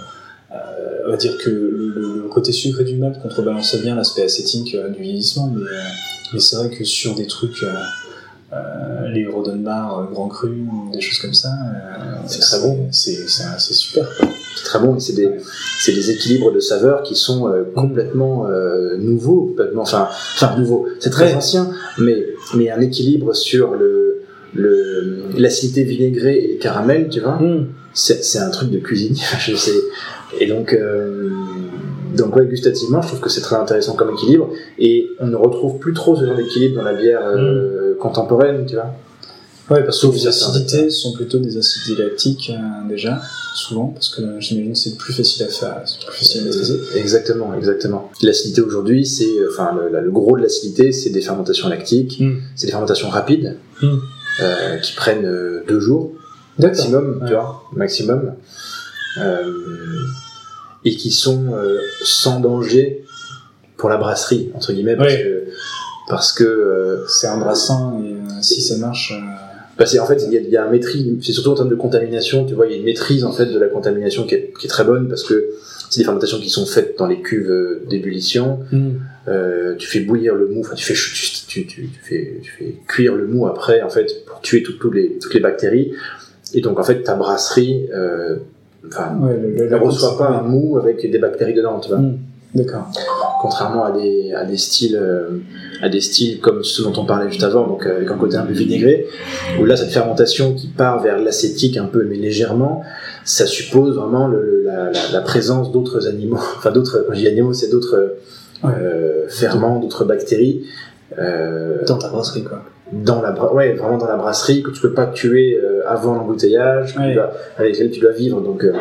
on va dire que le, le- le côté sucré du malt contrebalançait bien l'aspect acétique euh, du vieillissement, mais, euh, mais c'est vrai que sur des trucs, euh, les Rodenbar euh, Grand Cru des choses comme ça, euh,
C'est très bon.
C'est, super.
C'est très bon, c'est des, des équilibres de saveurs qui sont complètement nouveaux, complètement, enfin, enfin nouveaux. C'est très
Ouais.
ancien, mais mais un équilibre sur le l'acidité vinaigrée et le caramel, tu vois. c'est c'est un truc de cuisine je sais et donc euh, donc ouais gustativement je trouve que c'est très intéressant comme équilibre et on ne retrouve plus trop ce genre d'équilibre dans la bière euh, contemporaine tu vois
Ouais, parce que les acidités sont plutôt des acides lactiques euh, déjà, souvent, parce que j'imagine que c'est plus facile à faire, c'est plus facile à maîtriser.
Exactement, exactement. L'acidité aujourd'hui, c'est, euh, enfin, le, gros de l'acidité, c'est des fermentations lactiques,
Hmm.
c'est des fermentations rapides, euh, qui prennent euh, deux jours maximum,
Ouais.
tu vois, maximum, euh, et qui sont euh, sans danger pour la brasserie entre guillemets, parce que parce que euh,
C'est un brassin et euh, si ça marche. euh,
Parce qu'en fait, il y, a, il y a un maîtrise, c'est surtout en termes de contamination, tu vois, il y a une maîtrise en fait de la contamination qui est, qui est très bonne parce que c'est des fermentations qui sont faites dans les cuves d'ébullition. Euh, tu fais bouillir le mou, enfin tu fais tu, tu, tu fais tu fais cuire le mou après en fait pour tuer toutes les toutes les bactéries. Et donc en fait ta brasserie, euh, enfin,
Ouais, le, le,
ne reçoit pas un mou avec des bactéries dedans, tu vois.
Hmm. D'accord.
Contrairement à des à des styles euh, à des styles comme ceux dont on parlait juste avant, donc euh, avec un côté un peu vinaigré, où là cette fermentation qui part vers l'acétique un peu mais légèrement, ça suppose vraiment le, la, la, la présence d'autres animaux, enfin d'autres quand je dis animaux c'est d'autres
Ouais.
euh, ferments, d'autres bactéries euh,
Dans ta brasserie, quoi.
Dans la ouais vraiment dans la brasserie que tu peux pas tuer euh, avant l'embouteillage,
Ouais.
avec lesquelles tu dois vivre donc euh,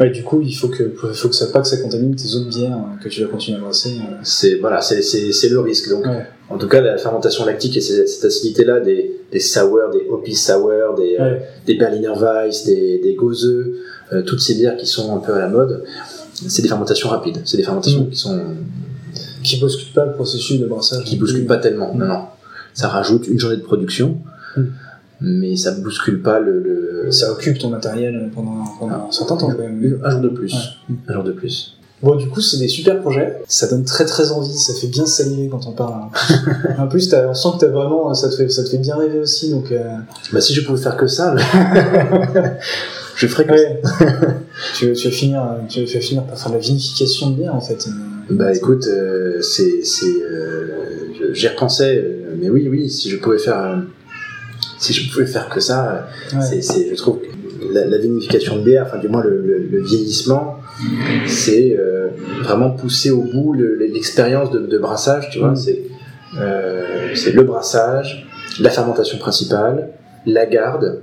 Ouais, du coup, il faut que, faut que ça pas que ça contamine tes autres bières euh, que tu vas continuer à brasser. euh.
c'est voilà c'est le risque donc
Ouais.
En tout cas, la fermentation lactique et cette cette acidité-là, des, des sour, des hoppy sour, des,
Ouais.
des Berliner Weiss, des, des Gose, euh, toutes ces bières qui sont un peu à la mode, c'est des fermentations rapides. C'est des fermentations
Mm.
qui sont
Qui bouscule pas le processus de brassage.
qui bousculent pas tellement. Non, non. Ça rajoute une journée de production,
Mm.
mais ça bouscule pas le, le-
Ça occupe ton matériel pendant, pendant un certain temps, quand même.
un jour de plus.
Ouais.
Un jour de plus.
Bon, du coup, c'est des super projets. Ça donne très très envie. Ça fait bien saliver quand on parle. en plus, on sent que t'as vraiment, ça te fait, ça te fait bien rêver aussi. Donc, euh,
Bah si je pouvais faire que ça, je ferais que
ouais. tu, veux, tu finir, tu vas finir par faire de la vinification de bière, en fait. Euh,
Bah écoute, euh, c'est, c'est, euh, j'y repensais, mais oui, oui, si je pouvais faire, euh, si je pouvais faire que ça, euh,
Ouais.
c'est, c'est, je trouve que la, la vinification de bière, enfin du moins le, le- le vieillissement, c'est euh, vraiment pousser au bout le- l'expérience de, de brassage, tu vois,
Mm.
c'est, euh, c'est le brassage, la fermentation principale, la garde,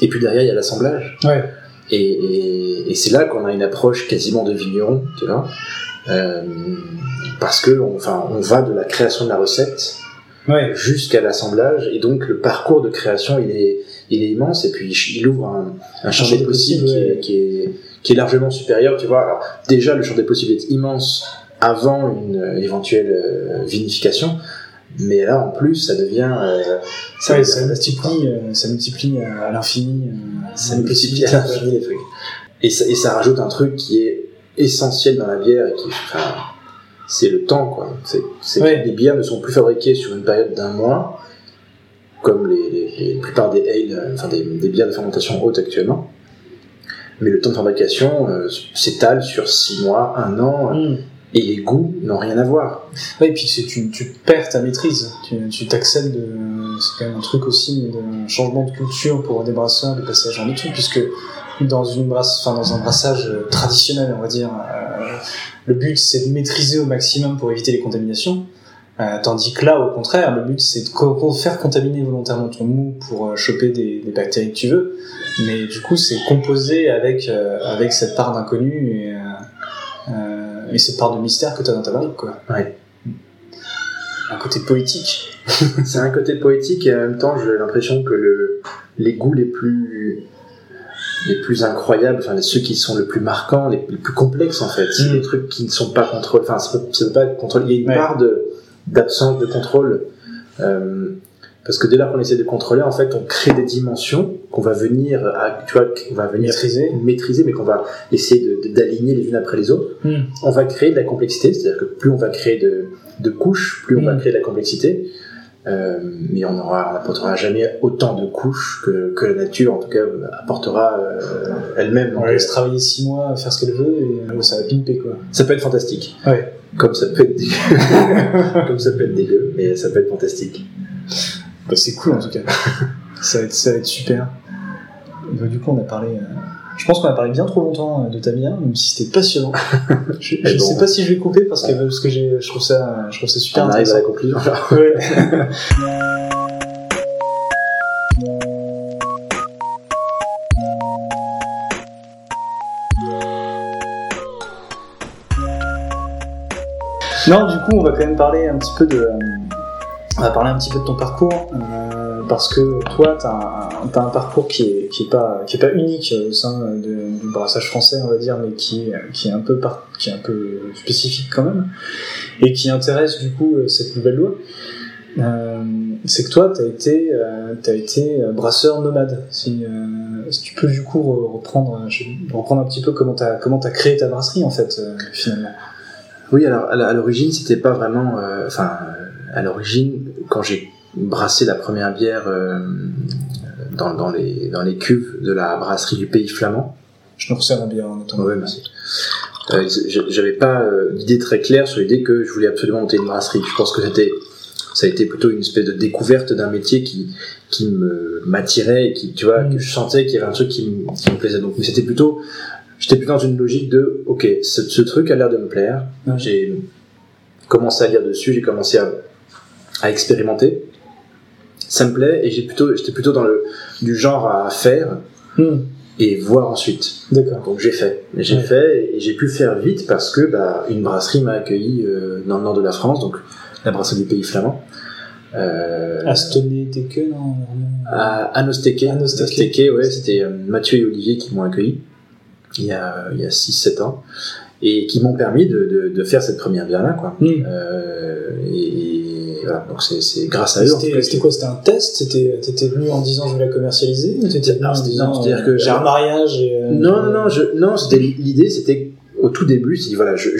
et puis derrière il y a l'assemblage.
Ouais.
Et, et, et c'est là qu'on a une approche quasiment de vigneron, tu vois. Euh, parce que on, enfin, on va de la création de la recette
Ouais.
jusqu'à l'assemblage, et donc le parcours de création, il est, il est immense, et puis il ouvre un, un champ des possibles qui, est, qui, est, qui est largement supérieur, tu vois. Alors, déjà, le champ des possibles est immense avant une euh, éventuelle euh, vinification, mais là, en plus, ça devient... euh,
Ça, ça multiplie, euh, ça multiplie à, l'infini. euh,
ça multiplie à l'infini les trucs. Et ça, et ça rajoute un truc qui est essentiel dans la bière et qui, enfin, c'est le temps, quoi. C'est,
Ouais.
les bières ne sont plus fabriquées sur une période d'un mois, comme les, les, les plupart des ale, euh, enfin des, des bières de fermentation haute actuellement. Mais le temps de fabrication euh, s'étale sur six mois, un an,
Mm.
et les goûts n'ont rien à voir.
Ouais, et puis c'est tu, tu perds ta maîtrise. Tu, t'accèdes de. C'est quand même un truc aussi de changement de culture pour des brasseurs, de genre de truc, puisque dans une brasse, enfin dans un brassage euh, traditionnel, on va dire, euh, le but c'est de maîtriser au maximum pour éviter les contaminations. Euh, tandis que là, au contraire, le but c'est de co- faire contaminer volontairement ton mou pour euh, choper des, des bactéries que tu veux. Mais du coup, c'est composé avec avec cette part d'inconnu et, et cette part de mystère que tu as dans ta barrique, quoi
Ouais.
un côté poétique.
C'est un côté poétique et en même temps, j'ai l'impression que le, les goûts les plus les plus incroyables, enfin ceux qui sont le plus marquants, les, les plus complexes en fait, c'est
Mm.
des trucs qui ne sont pas contrôlés. Enfin, ça ça peut pas être contrôlé. Il y a une
Ouais.
part de d'absence de contrôle. Euh, parce que dès lors qu'on essaie de contrôler, en fait, on crée des dimensions qu'on va venir, à, tu vois, qu'on va venir
Maîtriser.
maîtriser, mais qu'on va essayer d'aligner les unes après les autres
Hmm.
on va créer de la complexité, c'est-à-dire que plus on va créer de, de couches, plus on va
Mm.
créer de la complexité. Euh, mais on aura, on n'apportera jamais autant de couches que, que la nature, en tout cas, apportera euh, elle-même.
On laisse travailler six mois faire ce qu'elle veut et euh, ça va pimper quoi.
ça peut être fantastique,
Ouais.
comme ça peut être dégueu, comme ça peut être dégueu, mais ça peut être fantastique.
Bah, c'est cool en tout cas. ça, va être, ça va être super. Bah, du coup, on a parlé. Je pense qu'on a parlé bien trop longtemps euh, de Tamia, même si c'était passionnant. je
ne
sais pas si je vais couper parce que, je, trouve ça, je trouve ça super intéressant. À Non, du coup, on va quand même parler un petit peu de, euh, on va parler un petit peu de ton parcours. Euh, parce que toi, tu as, un parcours qui est, qui est, pas, unique au sein du brassage français, on va dire, mais qui est, un, peu spécifique quand même, et qui intéresse du coup euh, cette nouvelle loi. Euh, c'est que toi, tu as été, euh, euh, brasseur nomade. Si, euh, si tu peux du coup re- reprendre, reprendre un petit peu comment tu as, as créé ta brasserie en fait, euh, finalement.
Oui, alors à l'origine, c'était pas vraiment. euh, Enfin, euh, à l'origine, quand j'ai brassé la première bière euh, dans, dans, les, dans les cuves de la brasserie du Pays Flamand,
Je nous resserre un bière en attendant.
Ouais, merci. Euh, J'avais pas euh, d'idée très claire sur l'idée que je voulais absolument monter une brasserie. Je pense que c'était, ça a été plutôt une espèce de découverte d'un métier qui, qui me m'attirait et qui, tu vois, que je sentais qu'il y avait un truc qui me, qui me plaisait. Donc, mais c'était plutôt, j'étais plutôt dans une logique de, ok, ce, ce truc a l'air de me plaire. J'ai commencé à lire dessus, j'ai commencé à, à expérimenter. Ça me plaît et j'ai plutôt, j'étais plutôt dans le du genre à faire
Hmm,
et voir ensuite.
D'accord.
Donc j'ai fait, j'ai
Ouais.
fait et j'ai pu faire vite parce que bah, une brasserie m'a accueilli euh, dans le nord de la France, donc la brasserie du pays flamand. Euh,
Astonné Teke, non,
à Anosteke.
Anosteke.
Ouais, c'était euh, Mathieu et Olivier qui m'ont accueilli il y a, il y a 6-7 ans et qui m'ont permis de, de, de faire cette première bière là quoi.
Hmm.
Euh, et voilà, donc c'est grâce à eux.
C'était quoi C'était un test? T'étais venu en disant je vais la commercialiser? Ou t'étais venu en disant
c'est-à-dire
euh,
que-
j'ai un mariage et, euh,
Non, non, non, je, non, c'était l'idée, c'était au tout début, c'est voilà, je,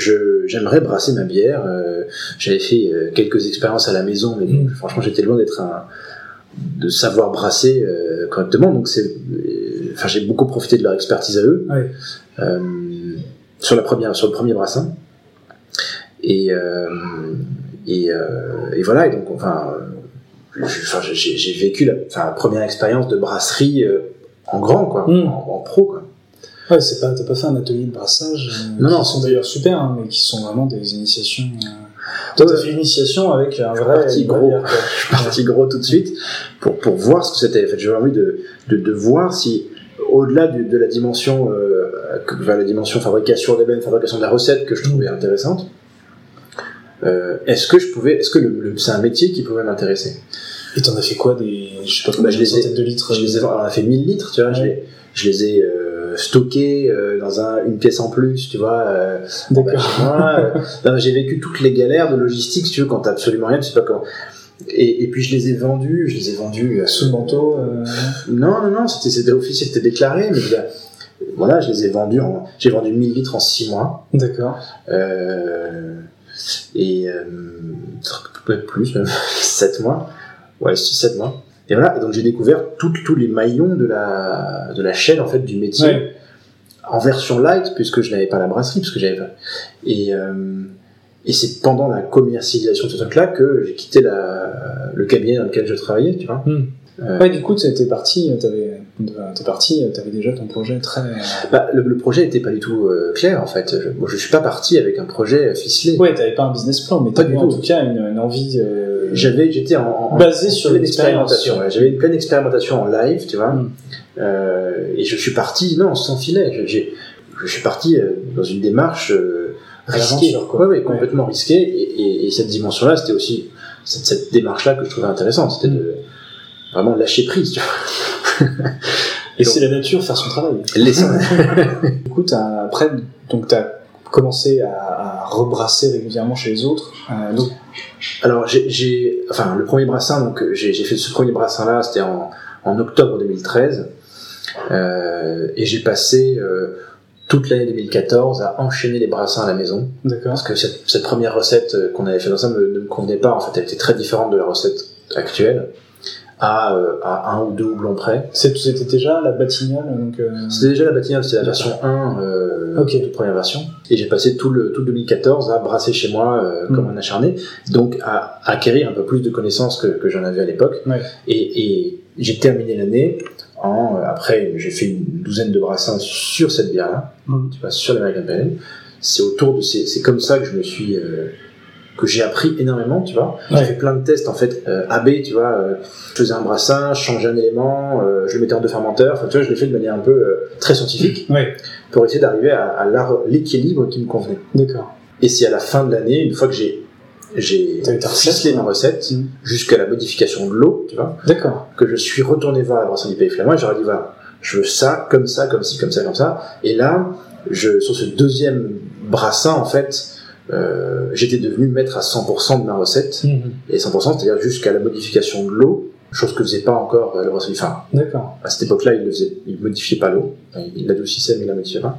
j'aimerais brasser ma bière. euh, j'avais fait euh, quelques expériences à la maison, mais
Mm.
franchement, j'étais loin d'être un de savoir brasser euh, correctement. Donc c'est, enfin, j'ai beaucoup profité de leur expertise à eux sur la première, sur le premier brassin. Et et, euh, et voilà. Et donc, enfin, euh, j'ai, vécu la, enfin, la première expérience de brasserie euh, en grand, quoi,
Mm.
en, en pro, quoi.
Ouais, c'est pas, t'as pas fait un atelier de brassage
Non,
qui
non,
sont d'ailleurs super, hein, mais qui sont vraiment des initiations.
Toi,
t'as fait l'initiation avec un vrai.
parti
une
gros.
bière,
je suis parti gros tout de suite pour, pour voir ce que c'était. En fait, j'avais envie de, de, de voir si, au-delà de la dimension, euh, que- enfin, la dimension fabrication des fabrication de la recette que je trouvais intéressante, euh, est-ce que je pouvais, est-ce que le, le- c'est un métier qui pouvait m'intéresser
Et t'en as fait quoi des. Je sais pas
Bah,
combien
je
de
les ai-
de litres
Je les ai, on a fait 1000 litres, tu vois, je, les, je les ai euh, stockés euh, dans un, une pièce en plus, tu vois. Euh, bah,
D'accord.
euh, j'ai vécu toutes les galères de logistique, si tu veux, quand t'as absolument rien, tu sais pas comment. Et, et puis je les ai vendus, je les ai vendus euh,
Sous le manteau. euh,
Non, non, non, c'était, officiel, c'était déclaré, mais je- voilà, je les ai vendus en, j'ai vendu 1000 litres en 6 mois,
D'accord.
euh, et, euh, peut-être plus, même 7 mois, ouais, 6-7 mois. Et voilà, et donc j'ai découvert tous les maillons de la, de la chaîne, en fait, du métier,
Ouais.
en version light, puisque je n'avais pas la brasserie, parce que j'avais pas, et, euh, et c'est pendant la commercialisation de ce truc-là que j'ai quitté la, le cabinet dans lequel je travaillais, tu vois.
Hmm.
Euh,
Ouais, du coup, t'es parti, t'avais, t'es parti, t'avais déjà ton projet très.
Bah, le, le projet était pas du tout euh, clair en fait. Je, moi, je suis pas parti avec un projet ficelé.
Ouais, t'avais pas un business plan, mais t'avais en
tout.
cas une, une envie. euh,
J'avais, j'étais en, en
Basé sur
pleine
l'expérience.
expérimentation. ouais. J'avais une pleine expérimentation en live, tu vois.
Mm.
Euh, et je suis parti, non, sans filet. Je, suis parti euh, dans une démarche euh, risquée,
quoi.
Ouais, ouais, complètement risquée. Et, et, et cette dimension-là, c'était aussi cette, cette démarche-là que je trouvais intéressante. C'était
Mm.
de vraiment lâcher prise. Tu vois.
Laisser la nature faire son travail.
Laisser-
Du coup, après, donc t'as commencé à, à rebrasser régulièrement chez les autres. Euh, donc,
Alors, j'ai, enfin, le premier brassin, donc j'ai, fait ce premier brassin-là, c'était en, en octobre 2013, euh, et j'ai passé euh, toute l'année 2014 à enchaîner les brassins à la maison,
d'accord.
parce que cette, cette première recette qu'on avait fait ensemble ne me convenait pas. En fait, elle était très différente de la recette actuelle, à, euh, à un ou deux houblons près.
C'était déjà la batignole, donc. euh,
C'était déjà la batignole, c'était la version 1, euh,
Ok.
toute première version. Et j'ai passé tout le tout 2014 à brasser chez moi euh, comme
Mm.
un acharné, donc à acquérir un peu plus de connaissances que, que j'en avais à l'époque.
Ouais.
Et, et j'ai terminé l'année en euh, après j'ai fait une douzaine de brassins sur cette bière-là,
Mm.
tu vois, sur l'American Pale Ale. C'est autour de c'est c'est comme ça que je me suis que j'ai appris énormément, tu vois.
Ouais.
J'ai fait plein de tests en fait euh, AB, tu vois. euh, je faisais un brassin, je changeais un élément, euh, je le mettais en deux fermenteurs. Enfin, tu vois, je l'ai fait de manière un peu euh, très scientifique
Ouais,
pour essayer d'arriver à, l'équilibre qui me convenait.
d'accord.
Et c'est à la fin de l'année, une fois que j'ai j'ai ficelé ma recette
Mm.
jusqu'à la modification de l'eau, tu vois,
D'accord.
que je suis retourné voir la brasserie du Pays Flamand et j'aurais dit voilà, je veux ça, comme ça, comme ci, comme ça, comme ça. Et là, je, sur ce deuxième brassin, en fait, euh, j'étais devenu maître à 100% de ma recette.
Mhm.
Et 100%, c'est-à-dire jusqu'à la modification de l'eau, chose que faisait pas encore euh, la brasserie. Enfin,
D'accord.
à cette époque-là, il ne il modifiait pas l'eau, Enfin, il l'adoucissait mais il la modifiait pas.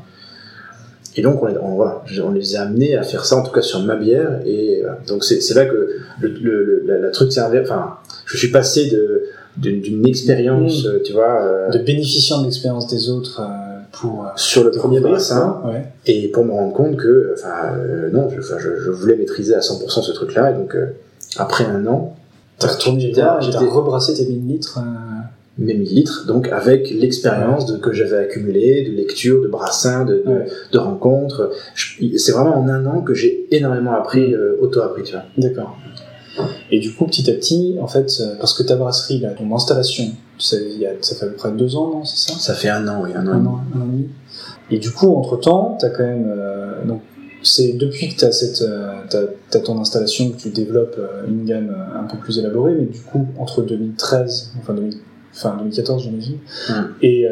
Et donc on, les- on- voilà, on les a amenés à faire ça, en tout cas sur ma bière. Et euh, donc c'est c'est là que le, le, le- la, la truc inversé. Enfin, je suis passé de d'une d'une expérience,
Mm.
euh, tu vois, euh,
De bénéficiant de l'expérience des autres euh, pour. euh,
sur le premier brassin,
ça. Ouais.
et pour me rendre compte que, enfin, euh, non, je, je, je voulais maîtriser à 100% ce truc-là. Et donc euh, après un an,
T'as retourné t'as
j'étais-
rebrassé tes 1000 litres. euh,
mes 1000 litres, donc avec l'expérience que j'avais accumulée, de lecture, de brassins, de, de,
Ouais.
de rencontres. C'est vraiment en un an que j'ai énormément appris, euh, auto-appris, tu vois.
D'accord. Et du coup, petit à petit, en fait, euh, parce que ta brasserie, là, ton installation, ça, il y a, ça fait à peu près deux ans, non C'est ça?
Ça fait un an, oui, un an.
un an, un an et demi. Et du coup, entre temps, t'as quand même. euh, donc, c'est depuis que t'as cette, euh, ton installation que tu développes euh, une gamme un peu plus élaborée, mais du coup, entre 2013, enfin, 2000 enfin 2014, j'imagine,
Mm.
et,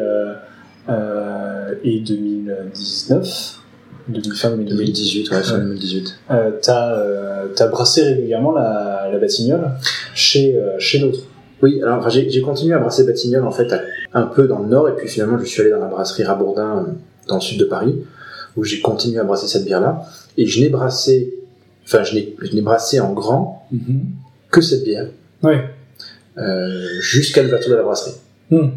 et 2019, 2000, fin 2018,
2018, ouais, fin
Ouais.
2018.
euh, t'as, euh, t'as brassé régulièrement la, la chez, euh, chez d'autres.
Oui, alors enfin, j'ai j'ai continué à brasser Batignolles en fait à- un peu dans le nord et puis finalement je suis allé dans la brasserie Rabourdin euh, dans le sud de Paris où j'ai continué à brasser cette bière là et je n'ai brassé, enfin je n'ai je n'ai brassé en grand que cette bière euh, jusqu'à l'ouverture de la brasserie.
Hmm.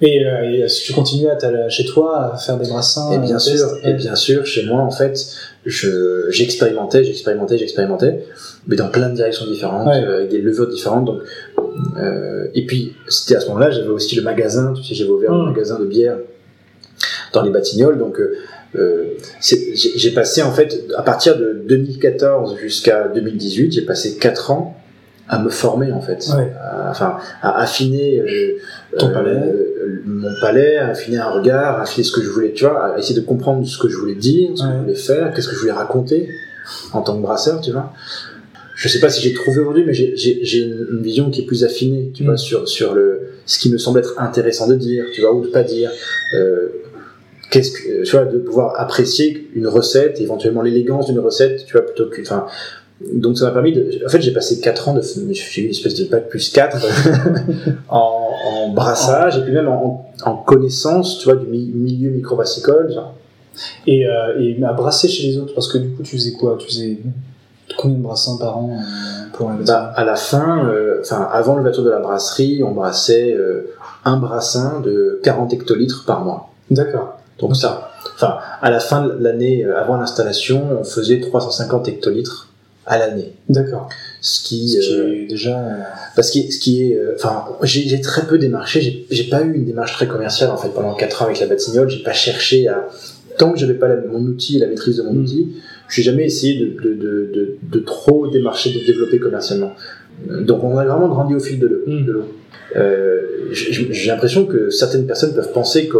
Et, euh, et est-ce que tu continues à t'aller chez toi à faire des brassins
Et bien
euh,
sûr,
tests
et bien sûr, chez moi, en fait, je, j'expérimentais, j'expérimentais, j'expérimentais, mais dans plein de directions différentes,
Ouais.
euh, avec des levures différentes. Donc, euh, et puis, c'était à ce moment-là, j'avais aussi le magasin, tu sais, j'avais ouvert
Mm.
le magasin de bière dans les Batignolles. Donc, euh, euh, c'est- j'ai, j'ai passé, en fait, à partir de 2014 jusqu'à 2018, j'ai passé 4 ans à me former, en fait.
Ouais.
À- enfin, à affiner euh,
Ton
euh,
palais.
euh, mon palais, à affiner un regard, à affiner ce que je voulais, tu vois, à essayer de comprendre ce que je voulais dire, ce que je voulais faire, qu'est-ce que je voulais raconter en tant que brasseur, tu vois. Je sais pas si j'ai trouvé aujourd'hui, mais j'ai- une, vision qui est plus affinée, tu
Mm.
vois, sur, sur le, ce qui me semble être intéressant de dire, tu vois, ou de pas dire. Euh, qu'est-ce que, tu vois, de pouvoir apprécier une recette, éventuellement l'élégance d'une recette, tu vois, plutôt que, enfin, donc ça m'a permis de, en fait, j'ai passé 4 ans de, j'ai eu une espèce de bac plus 4 en, en brassage et puis même en, en connaissance, tu vois, du mi- milieu microbrassicole.
Et, euh, et à brasser chez les autres, parce que du coup, tu faisais quoi? Tu faisais combien de brassins par an euh, pour un
Bah, à la fin, euh, enfin, avant l'ouverture de la brasserie, on brassait euh, un brassin de 40 hectolitres par mois.
D'accord.
Donc ça, enfin, à la fin de l'année, euh, avant l'installation, on faisait 350 hectolitres à l'année.
D'accord.
Ce qui,
Ce qui
euh,
est déjà.
parce que ce qui est, euh, enfin, j'ai j'ai très peu démarché. J'ai pas eu une démarche très commerciale en fait pendant 4 ans avec la Batignolles. J'ai pas cherché à tant que j'avais pas la- mon outil et la maîtrise de mon
Mm.
outil, j'ai jamais essayé de, de, de, de, trop démarcher, de développer commercialement. Donc on a vraiment grandi au fil de l'eau.
Mm.
l'eau. Euh, j'ai l'impression que certaines personnes peuvent penser que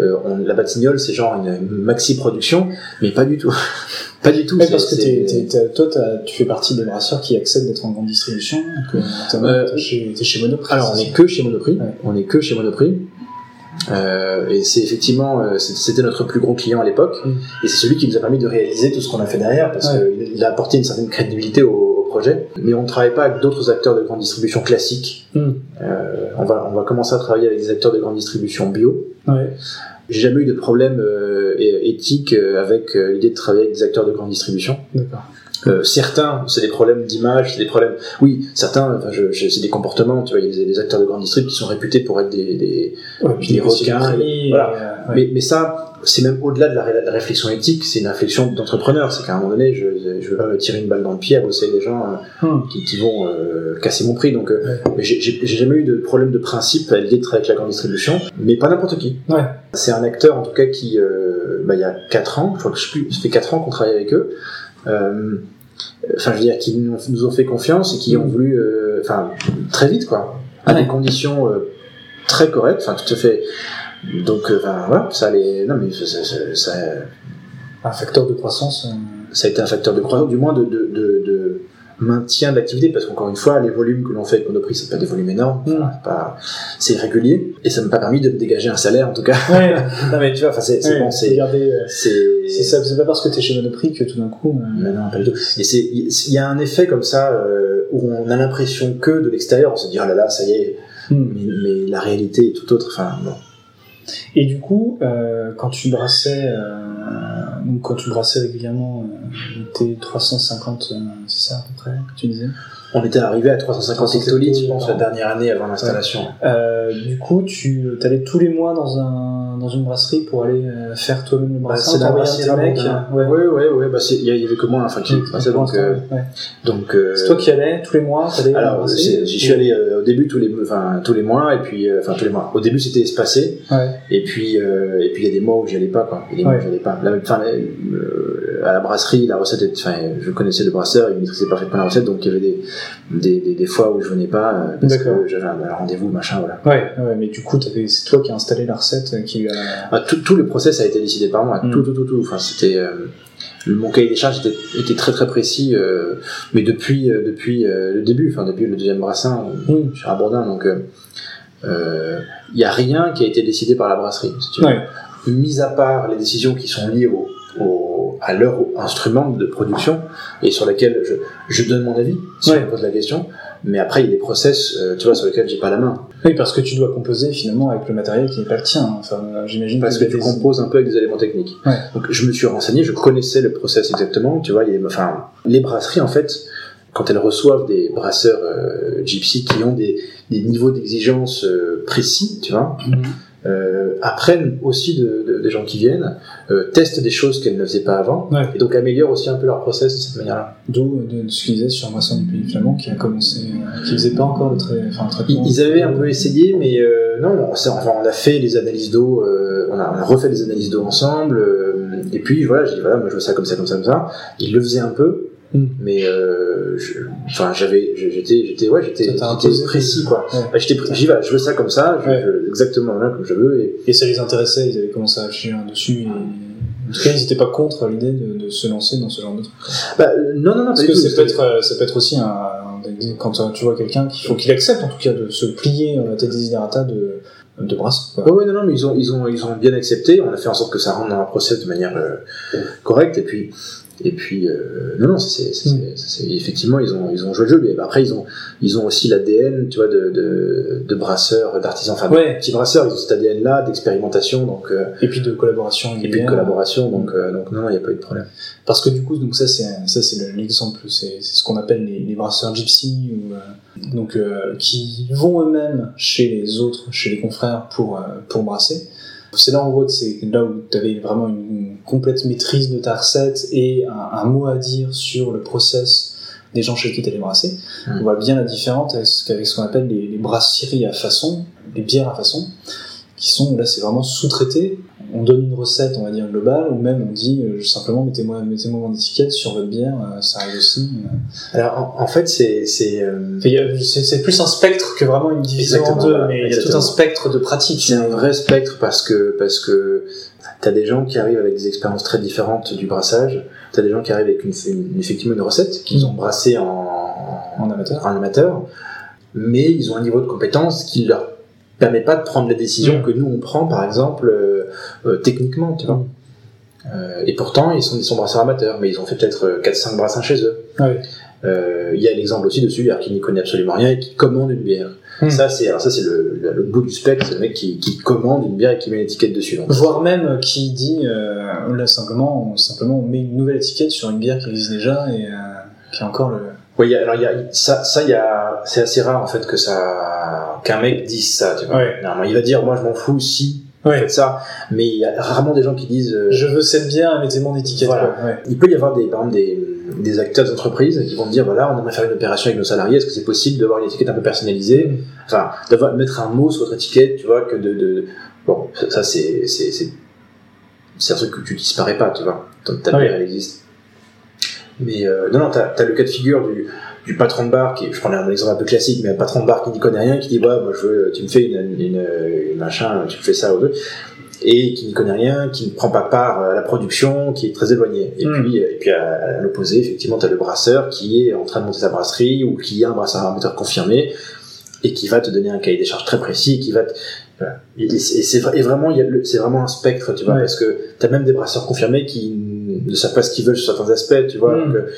euh, on- la Batignolles c'est genre une maxi production, mais pas du tout. pas du tout.
Ouais, parce que t'es, t'es- toi, tu fais partie des brasseurs qui acceptent d'être en grande distribution. Donc, euh, t'es chez, chez Monoprix.
Alors, on
c'est
est
ça
que chez Monoprix.
Ouais.
On est que chez Monoprix. Euh, et c'est effectivement, euh, c'était notre plus gros client à l'époque.
Mm.
Et c'est celui qui nous a permis de réaliser tout ce qu'on a fait derrière parce
Ouais.
qu'il il a apporté une certaine crédibilité au projet. Mais on ne travaille pas avec d'autres acteurs de grande distribution classiques.
Mm.
Euh, on, va, on va commencer à travailler avec des acteurs de grande distribution bio.
Ouais.
J'ai jamais eu de problème euh, éthique euh, avec l'idée de travailler avec des acteurs de grande distribution.
D'accord.
Euh, certains, c'est des problèmes d'image, c'est des problèmes. Oui, certains, enfin, je, je- c'est des comportements. Tu vois, il y a des, des acteurs de grande distrib qui sont réputés pour être des. des-
Ouais,
Des
requins. Et,
voilà.
euh, ouais.
Mais, mais ça, c'est même au-delà de la, ré- la réflexion éthique. C'est une réflexion d'entrepreneur. C'est qu'à un moment donné, je, je veux pas me tirer une balle dans le pied à bosser des gens euh,
Hum.
qui, qui vont euh, casser mon prix. Donc, euh,
Ouais.
j'ai j'ai- j'ai jamais eu de problème de principe travailler avec la grande distribution, mais pas n'importe qui.
Ouais.
C'est un acteur en tout cas qui, euh, bah, il y a 4 ans, je crois que je sais plus, ça fait 4 ans qu'on travaille avec eux. Enfin, je veux dire, qui nous, ont- fait confiance et qui ont
Mhm.
voulu, euh, enfin, très vite quoi, à
Ouais.
des conditions euh, très correctes, enfin tout à fait. Donc, euh, enfin, voilà, ça allait, non mais ça, ça- ça- ça-
Un facteur de croissance. euh,
ça a été un facteur de croissance, du moins de, de, de, de maintien de l'activité, parce qu'encore une fois, les volumes que l'on fait avec Monoprix, c'est pas des volumes énormes,
Mm.
enfin, c'est pas, c'est régulier, et ça m'a pas permis de me dégager un salaire, en tout cas.
Ouais,
non, mais tu vois, enfin, c'est,
ouais,
bon, c'est,
euh,
c'est,
c'est ça, c'est pas parce que t'es chez Monoprix que tout d'un coup. euh,
Mais non, pas du tout. Et c'est, il y a un effet comme ça, euh, où on a l'impression que de l'extérieur, on se dit, oh là là, ça y est,
hmm.
mais, mais la réalité est tout autre, enfin.
Et du coup, euh, quand tu brassais, euh, donc quand tu brassais régulièrement, euh, tes 350, euh, c'est ça à peu près que tu disais?
On était arrivé à 350 hectolitres, je pense, la dernière année avant l'installation.
Euh, du coup, tu allais tous les mois dans un dans une brasserie pour aller euh, faire toi-même le
Bah,
brassin.
c'est la brasserie
ouais,
ouais, bah, c'est- il y, avait que moi, enfin, qui donc, euh, donc, euh,
C'est toi qui allais tous les mois.
alors, j'y suis allé au début tous les, enfin, tous les mois, et puis, enfin, tous les mois. Au début, c'était espacé, et puis, et puis, il y a des mois où j'y allais pas, quoi. Il y a des mois où j'y allais pas. Enfin, à la brasserie, la recette, était- enfin, je connaissais le brasseur, il maîtrisait parfaitement la recette, donc il y avait des, des, des, des fois où je venais pas, parce que j'avais un, un rendez-vous, machin, voilà.
Ouais, ouais, mais du coup, c'est toi qui as installé la recette, qui lui a.
Ah, tout, tout le process a été décidé par moi,
Mm.
tout, tout, tout, tout. Enfin, c'était euh, mon cahier des charges était, était très très précis, euh, mais depuis euh, depuis euh, le début, enfin depuis le deuxième brassin euh,
Mm.
chez Rabordin, donc il y a rien qui a été décidé par la brasserie, si.
Ouais.
Mis à part les décisions qui sont liées au, au- à leur instrument de production et sur lesquels je, je donne mon avis si
Ouais.
on me pose la question. Mais après, il y a des process, euh, tu vois, sur lesquels j'ai pas la main.
Oui, parce que tu dois composer finalement avec le matériel qui n'est pas le tien. Enfin, j'imagine
Parce que tu composes un peu avec des éléments techniques.
Ouais.
Donc je me suis renseigné, je connaissais le process exactement. Tu vois, il y a, enfin, les brasseries en fait, quand elles reçoivent des brasseurs euh, gypsy qui ont des, des niveaux d'exigence euh, précis, tu vois,
Mhm.
Euh, apprennent aussi de, de- des gens qui viennent, euh, testent des choses qu'elles ne faisaient pas avant,
Ouais.
et donc améliorent aussi un peu leur process de cette manière-là.
D'où de, ce qu'ils disaient sur Moisson du Pays Flamand qui a commencé, euh, qui faisait pas encore le, trai- enfin, le.
Ils, ils avaient un peu essayé, mais euh, non, on, enfin, on a fait les analyses d'eau, euh, on, a, on a refait les analyses d'eau ensemble, euh, et puis voilà, j'ai dit voilà, moi je veux ça comme ça, comme ça, comme ça. Ils le faisaient un peu,
Mm.
mais euh, enfin j'avais, j'étais, j'étais, ouais, j'étais, précis quoi.
Ouais.
Bah, j'étais, j'y vais, je veux ça comme ça, je,
Ouais.
je- exactement là comme je veux, et
Et ça les intéressait, ils avaient commencé à réfléchir dessus. Et... En tout cas, ils n'étaient pas contre l'idée de, de se lancer dans ce genre de truc.
bah, euh, non, non, non,
Parce que
tout.
ça peut, être, euh, ça peut être aussi un, un- quand euh, tu vois quelqu'un qu'il faut qu'il accepte en tout cas de se plier euh, à tes desiderata de, de brasse.
Ouais, ouais, non, non, mais ils ont, ils ont, ils ont bien accepté. On a fait en sorte que ça rentre dans leur process de manière euh, correcte. Et puis, et puis, euh, non, non, c'est, effectivement, ils ont, ils ont joué le jeu. Mais après, ils ont, ils ont aussi l'ADN, tu vois, de, de, de brasseurs, d'artisans, enfin,
Ouais.
petits brasseurs. Ils ont cet ADN-là d'expérimentation, donc, euh,
Et puis de collaboration.
et puis de collaboration. Donc, euh, donc, non, il n'y a pas eu de problème.
Parce que du coup, donc ça c'est ça c'est le- l'exemple, c'est c'est ce qu'on appelle les, les brasseurs gypsy ou euh, donc qui vont eux-mêmes chez les autres, chez les confrères pour pour brasser. C'est là voit que c'est là où tu avais vraiment une complète maîtrise de ta recette et un, un mot à dire sur le process des gens chez qui tu allais brasser.
Mm.
On voit bien la différence avec ce qu'on appelle les, les brasseries à façon, les bières à façon, qui sont là c'est vraiment sous-traité. On donne une recette, on va dire globale, ou même on dit euh, simplement mettez-moi mettez-moi mon étiquette sur votre bière, euh, ça arrive aussi. euh.
Alors, en, en fait, c'est, c'est, euh,
C'est c'est plus un spectre que vraiment une division en deux, mais il y a tout un spectre de pratiques.
C'est un vrai spectre parce que parce que t'as des gens qui arrivent avec des expériences très différentes du brassage. T'as des gens qui arrivent avec une, une- effectivement une recette qu'ils ont brassée en,
En amateur.
en amateur, mais ils ont un niveau de compétence qui leur permet pas de prendre les décisions
Mm.
que nous on prend par exemple euh, euh, techniquement, tu vois. Euh, et pourtant ils sont ils sont brasseurs amateurs, mais ils ont fait peut-être 4-5 brassins chez eux. Il y a l'exemple aussi de celui qui n'y connaît absolument rien et qui commande une bière.
Mm.
Ça, c'est alors ça c'est le, le, le bout du spectre, c'est le mec qui, qui commande une bière et qui met une étiquette dessus. Donc,
Voire même qui dit, euh, là simplement, on, simplement on met une nouvelle étiquette sur une bière qui existe déjà et euh, qui a encore le.
a- alors il y a, ça, ça il y a, c'est assez rare en fait que ça, qu'un mec dise ça. Tu vois.
Ouais.
Normalement, il va dire, moi je m'en fous si
Ouais.
ça, mais il y a rarement des gens qui disent. euh,
Je veux cette bière, mettez mon étiquette.
Voilà.
quoi. Ouais.
Il peut y avoir des, par exemple, des, des acteurs d'entreprise qui vont dire voilà, on aimerait faire une opération avec nos salariés, est-ce que c'est possible d'avoir une étiquette un peu personnalisée?
Mm.
Enfin, d'avoir mettre un mot sur votre étiquette, tu vois, que de. de bon, ça, c'est. c'est- un truc que tu disparais pas, tu vois. Que ta
Ouais.
bière, elle existe. Mais euh, non, non, t'as as le cas de figure du, du patron de bar qui, je prends un exemple un peu classique, mais un patron de bar qui n'y connaît rien, qui dit ouais, moi je veux, tu me fais une, une, une machin, tu me fais ça ou deux. et qui ne connaît rien, qui ne prend pas part à la production, qui est très éloigné. Et
Mm.
puis, et puis à, à l'opposé, effectivement, tu as le brasseur qui est en train de monter sa brasserie ou qui a un brasseur amateur confirmé et qui va te donner un cahier des charges très précis, qui va te, voilà. Et, et c'est et c'est vra- et vraiment, c'est vraiment un spectre, tu vois,
Ouais.
parce que tu as même des brasseurs confirmés qui ne savent pas ce qu'ils veulent sur certains aspects, tu vois.
Mm.
donc, euh, euh,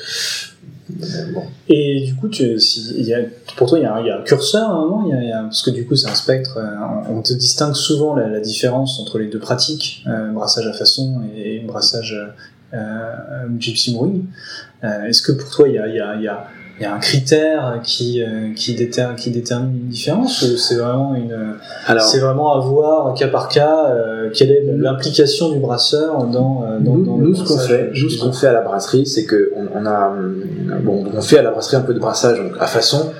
Et du coup, tu, si, y a, pour toi, il y, a un, curseur à un y a, parce que du coup, c'est un spectre. euh, on, te distingue souvent la, différence entre les deux pratiques, euh, brassage à façon et brassage euh, euh, gypsy. Euh, Est-ce que pour toi, il y a, il y a un critère qui, euh, qui, déter, qui détermine une différence ou c'est vraiment une c'est vraiment à voir cas par cas euh, quelle est l'implication du brasseur dans euh, dans,
nous,
dans
nous,
le
ce qu'on fait, nous, ce qu'on fait à la brasserie, c'est que on, on a, bon, on fait à la brasserie un peu de brassage donc à façon.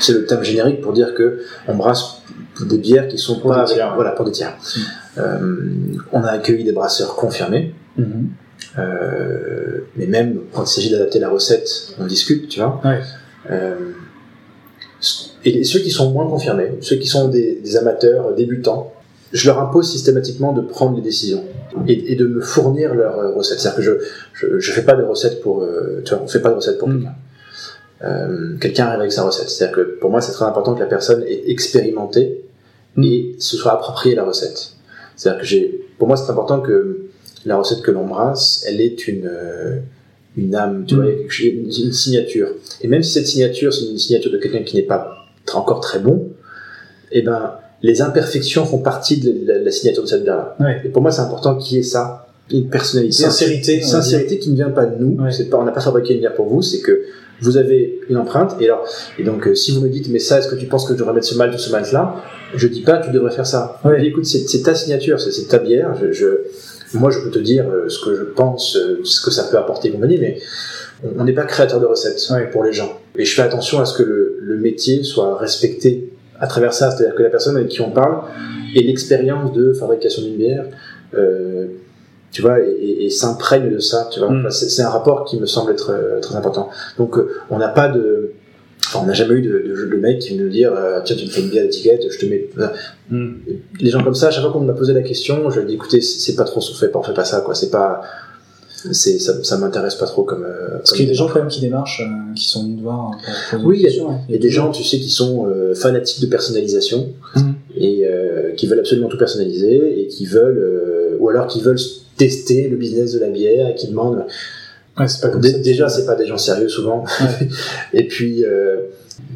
C'est le thème générique pour dire que on brasse des bières qui sont
Pour
pas
des
avec-
tiers.
voilà pour des tiers. Euh, on a accueilli des brasseurs confirmés,
Mhm.
Euh, mais même quand il s'agit d'adapter la recette, on discute, tu vois.
Ouais.
Euh, et ceux qui sont moins confirmés, ceux qui sont des, des amateurs débutants, je leur impose systématiquement de prendre les décisions et, et de me fournir leurs euh, recettes. C'est-à-dire que je, je, je fais pas de recettes pour, euh, tu vois, on fait pas de recettes pour
Mm.
quelqu'un. Euh, quelqu'un arrive avec sa recette. C'est-à-dire que pour moi, c'est très important que la personne ait expérimenté et se soit approprié la recette. C'est-à-dire que j'ai, pour moi, c'est important que la recette que l'on brasse, elle est une, euh, une âme, tu
Mm.
vois, chose- une, signature. Et même si cette signature, c'est une signature de quelqu'un qui n'est pas encore très bon, eh ben, les imperfections font partie de la, de la signature de cette bière-là.
Ouais.
Et pour moi, c'est important qu'il y ait ça, une personnalité,
sincérité
sincérité qui ne vient pas de nous.
Ouais.
C'est pas, on n'a pas fabriqué une bière pour vous, c'est que vous avez une empreinte. Et alors, et donc, euh, si vous me dites, mais ça, est-ce que tu penses que je devrais mettre ce malt ou ce malt-là? Je dis pas, tu devrais faire ça.
Ouais.
Je dis, écoute, c'est ta signature, c'est c'est ta bière. Je, je- moi, je peux te dire euh, ce que je pense, euh, ce que ça peut apporter compagnie, mais on- n'est pas créateur de recettes
Ouais.
pour les gens. Et je fais attention à ce que le, le métier soit respecté à travers ça, c'est-à-dire que la personne avec qui on parle ait l'expérience de fabrication d'une bière, euh, tu vois, et, et- et s'imprègne de ça, tu vois.
Mm.
Enfin, c'est un rapport qui me semble être euh, très important. Donc, on n'a pas de, enfin, on n'a jamais eu de, de, de mec qui veut nous dire, euh, tiens, tu me fais une bière d'étiquette, je te mets.
Mm.
Les gens comme ça, à chaque fois qu'on m'a posé la question, je leur dis, écoutez, c'est pas trop ce qu'on fait, pas, on fait pas ça, quoi. C'est pas, c'est, ça, ça m'intéresse pas trop comme. euh,
Parce qu'il y a des gens quand même qui démarchent, euh, qui sont venus voir euh,
Oui, il y a- y a des gens, tu sais, qui sont euh, fanatiques de personnalisation
Mhm.
et qui veulent absolument tout personnaliser et qui veulent, ou alors qui veulent tester le business de la bière et qui demandent.
Ouais, pas comme ça.
déjà, c'est pas des gens sérieux souvent.
Ouais.
et puis, euh,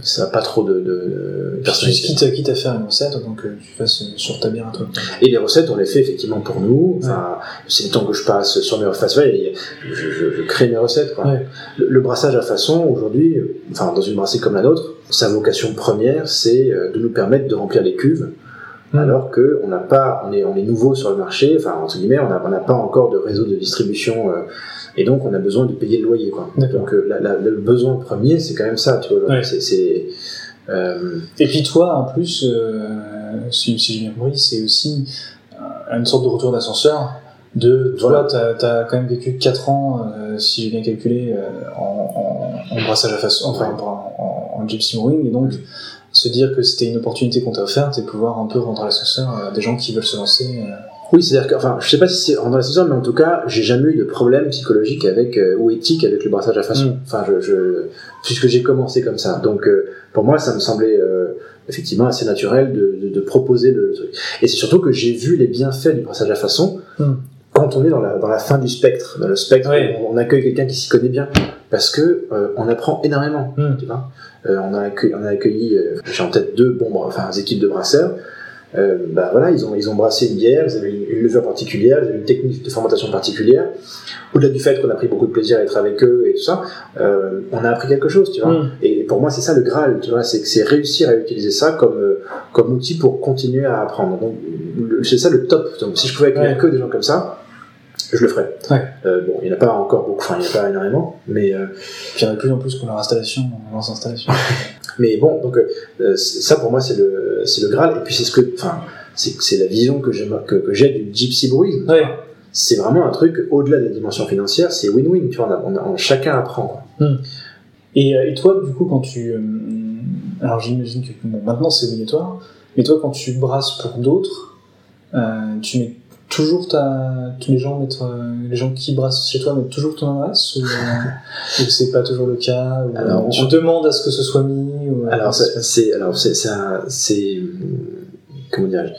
ça n'a pas trop de, de, personnalité.
quitte, quitte à faire une recette, donc euh, tu fasses euh, sur ta bière à toi?
Et les recettes, on les fait effectivement pour nous. Enfin, c'est le temps que je passe sur mes recettes. Ouais, je, je, je crée mes recettes. Quoi. Le, le brassage à façon, aujourd'hui, euh, enfin, dans une brasserie comme la nôtre, sa vocation première, c'est euh, de nous permettre de remplir les cuves. Alors que on n'a pas, on est, on est nouveau sur le marché. Enfin, entre guillemets, on n'a on n'a pas encore de réseau de distribution. euh, et donc, on a besoin de payer le loyer. Quoi. Donc, euh, la- la- le besoin premier, c'est quand même ça. Tu vois,
Ouais.
euh,
Et puis toi, en plus, euh, si, si j'ai bien compris, c'est aussi euh, une sorte de retour d'ascenseur. De toi,
Voilà.
t'as as quand même vécu 4 ans, euh, si j'ai bien calculé, en, en, en brassage à façon, enfin en, en, en gypsy brewing, et donc se dire que c'était une opportunité qu'on t'a offerte et pouvoir un peu rendre l'ascenseur à des gens qui veulent se lancer.
Oui, c'est-à-dire que, enfin, je sais pas si c'est dans l'ascenseur, mais en tout cas, j'ai jamais eu de problème psychologique avec euh, ou éthique avec le brassage à façon.
Mm.
Enfin, je, je, puisque j'ai commencé comme ça. Donc, euh, pour moi, ça me semblait euh, effectivement assez naturel de, de, de proposer le truc. Et c'est surtout que j'ai vu les bienfaits du brassage à façon
Mm.
quand on est dans la, dans la fin du spectre. Dans le spectre,
Ouais.
on, on accueille quelqu'un qui s'y connaît bien, parce que euh, on apprend énormément.
Mm.
Tu vois Euh, on a accueilli, on a accueilli euh, j'ai en tête deux bons, enfin, équipes de brasseurs. Euh, bah voilà, ils ont, ils ont brassé une bière, ils avaient une, une levure particulière, ils avaient une technique de fermentation particulière. Au-delà du fait qu'on a pris beaucoup de plaisir à être avec eux et tout ça, euh, on a appris quelque chose, tu vois.
Mm.
Et pour moi, c'est ça le Graal, tu vois, c'est c'est réussir à utiliser ça comme, euh, comme outil pour continuer à apprendre. Donc, le- c'est ça le top. Donc, si je pouvais accueillir
Ouais.
que des gens comme ça, je le ferais.
Ouais.
Euh, bon, il n'y en a pas encore beaucoup, enfin, il n'y en a pas énormément, mais, euh,
Puis il y en a de plus en plus pour leur installation, leurs installations.
mais bon, donc, euh, c'est- ça pour moi, c'est le, c'est le Graal. Et puis, c'est ce que, enfin, c'est la vision que j'ai que, que du gypsy brewing.
ouais.
c'est vraiment un truc au-delà de la dimension financière, c'est win-win, tu vois, on a- on a- on- chacun apprend. quoi.
Et, euh, et toi, du coup, quand tu. euh, alors j'imagine que bon, maintenant c'est obligatoire, mais toi, quand tu brasses pour d'autres, euh, tu mets toujours ta, tous les gens mettent, euh, les gens qui brassent chez toi mettent toujours ton adresse ou, euh, ou c'est pas toujours le cas ou,
Alors,
euh, tu
on-
demandes à ce que ce soit mis ou,
Alors c'est alors c'est c'est comment dirais-je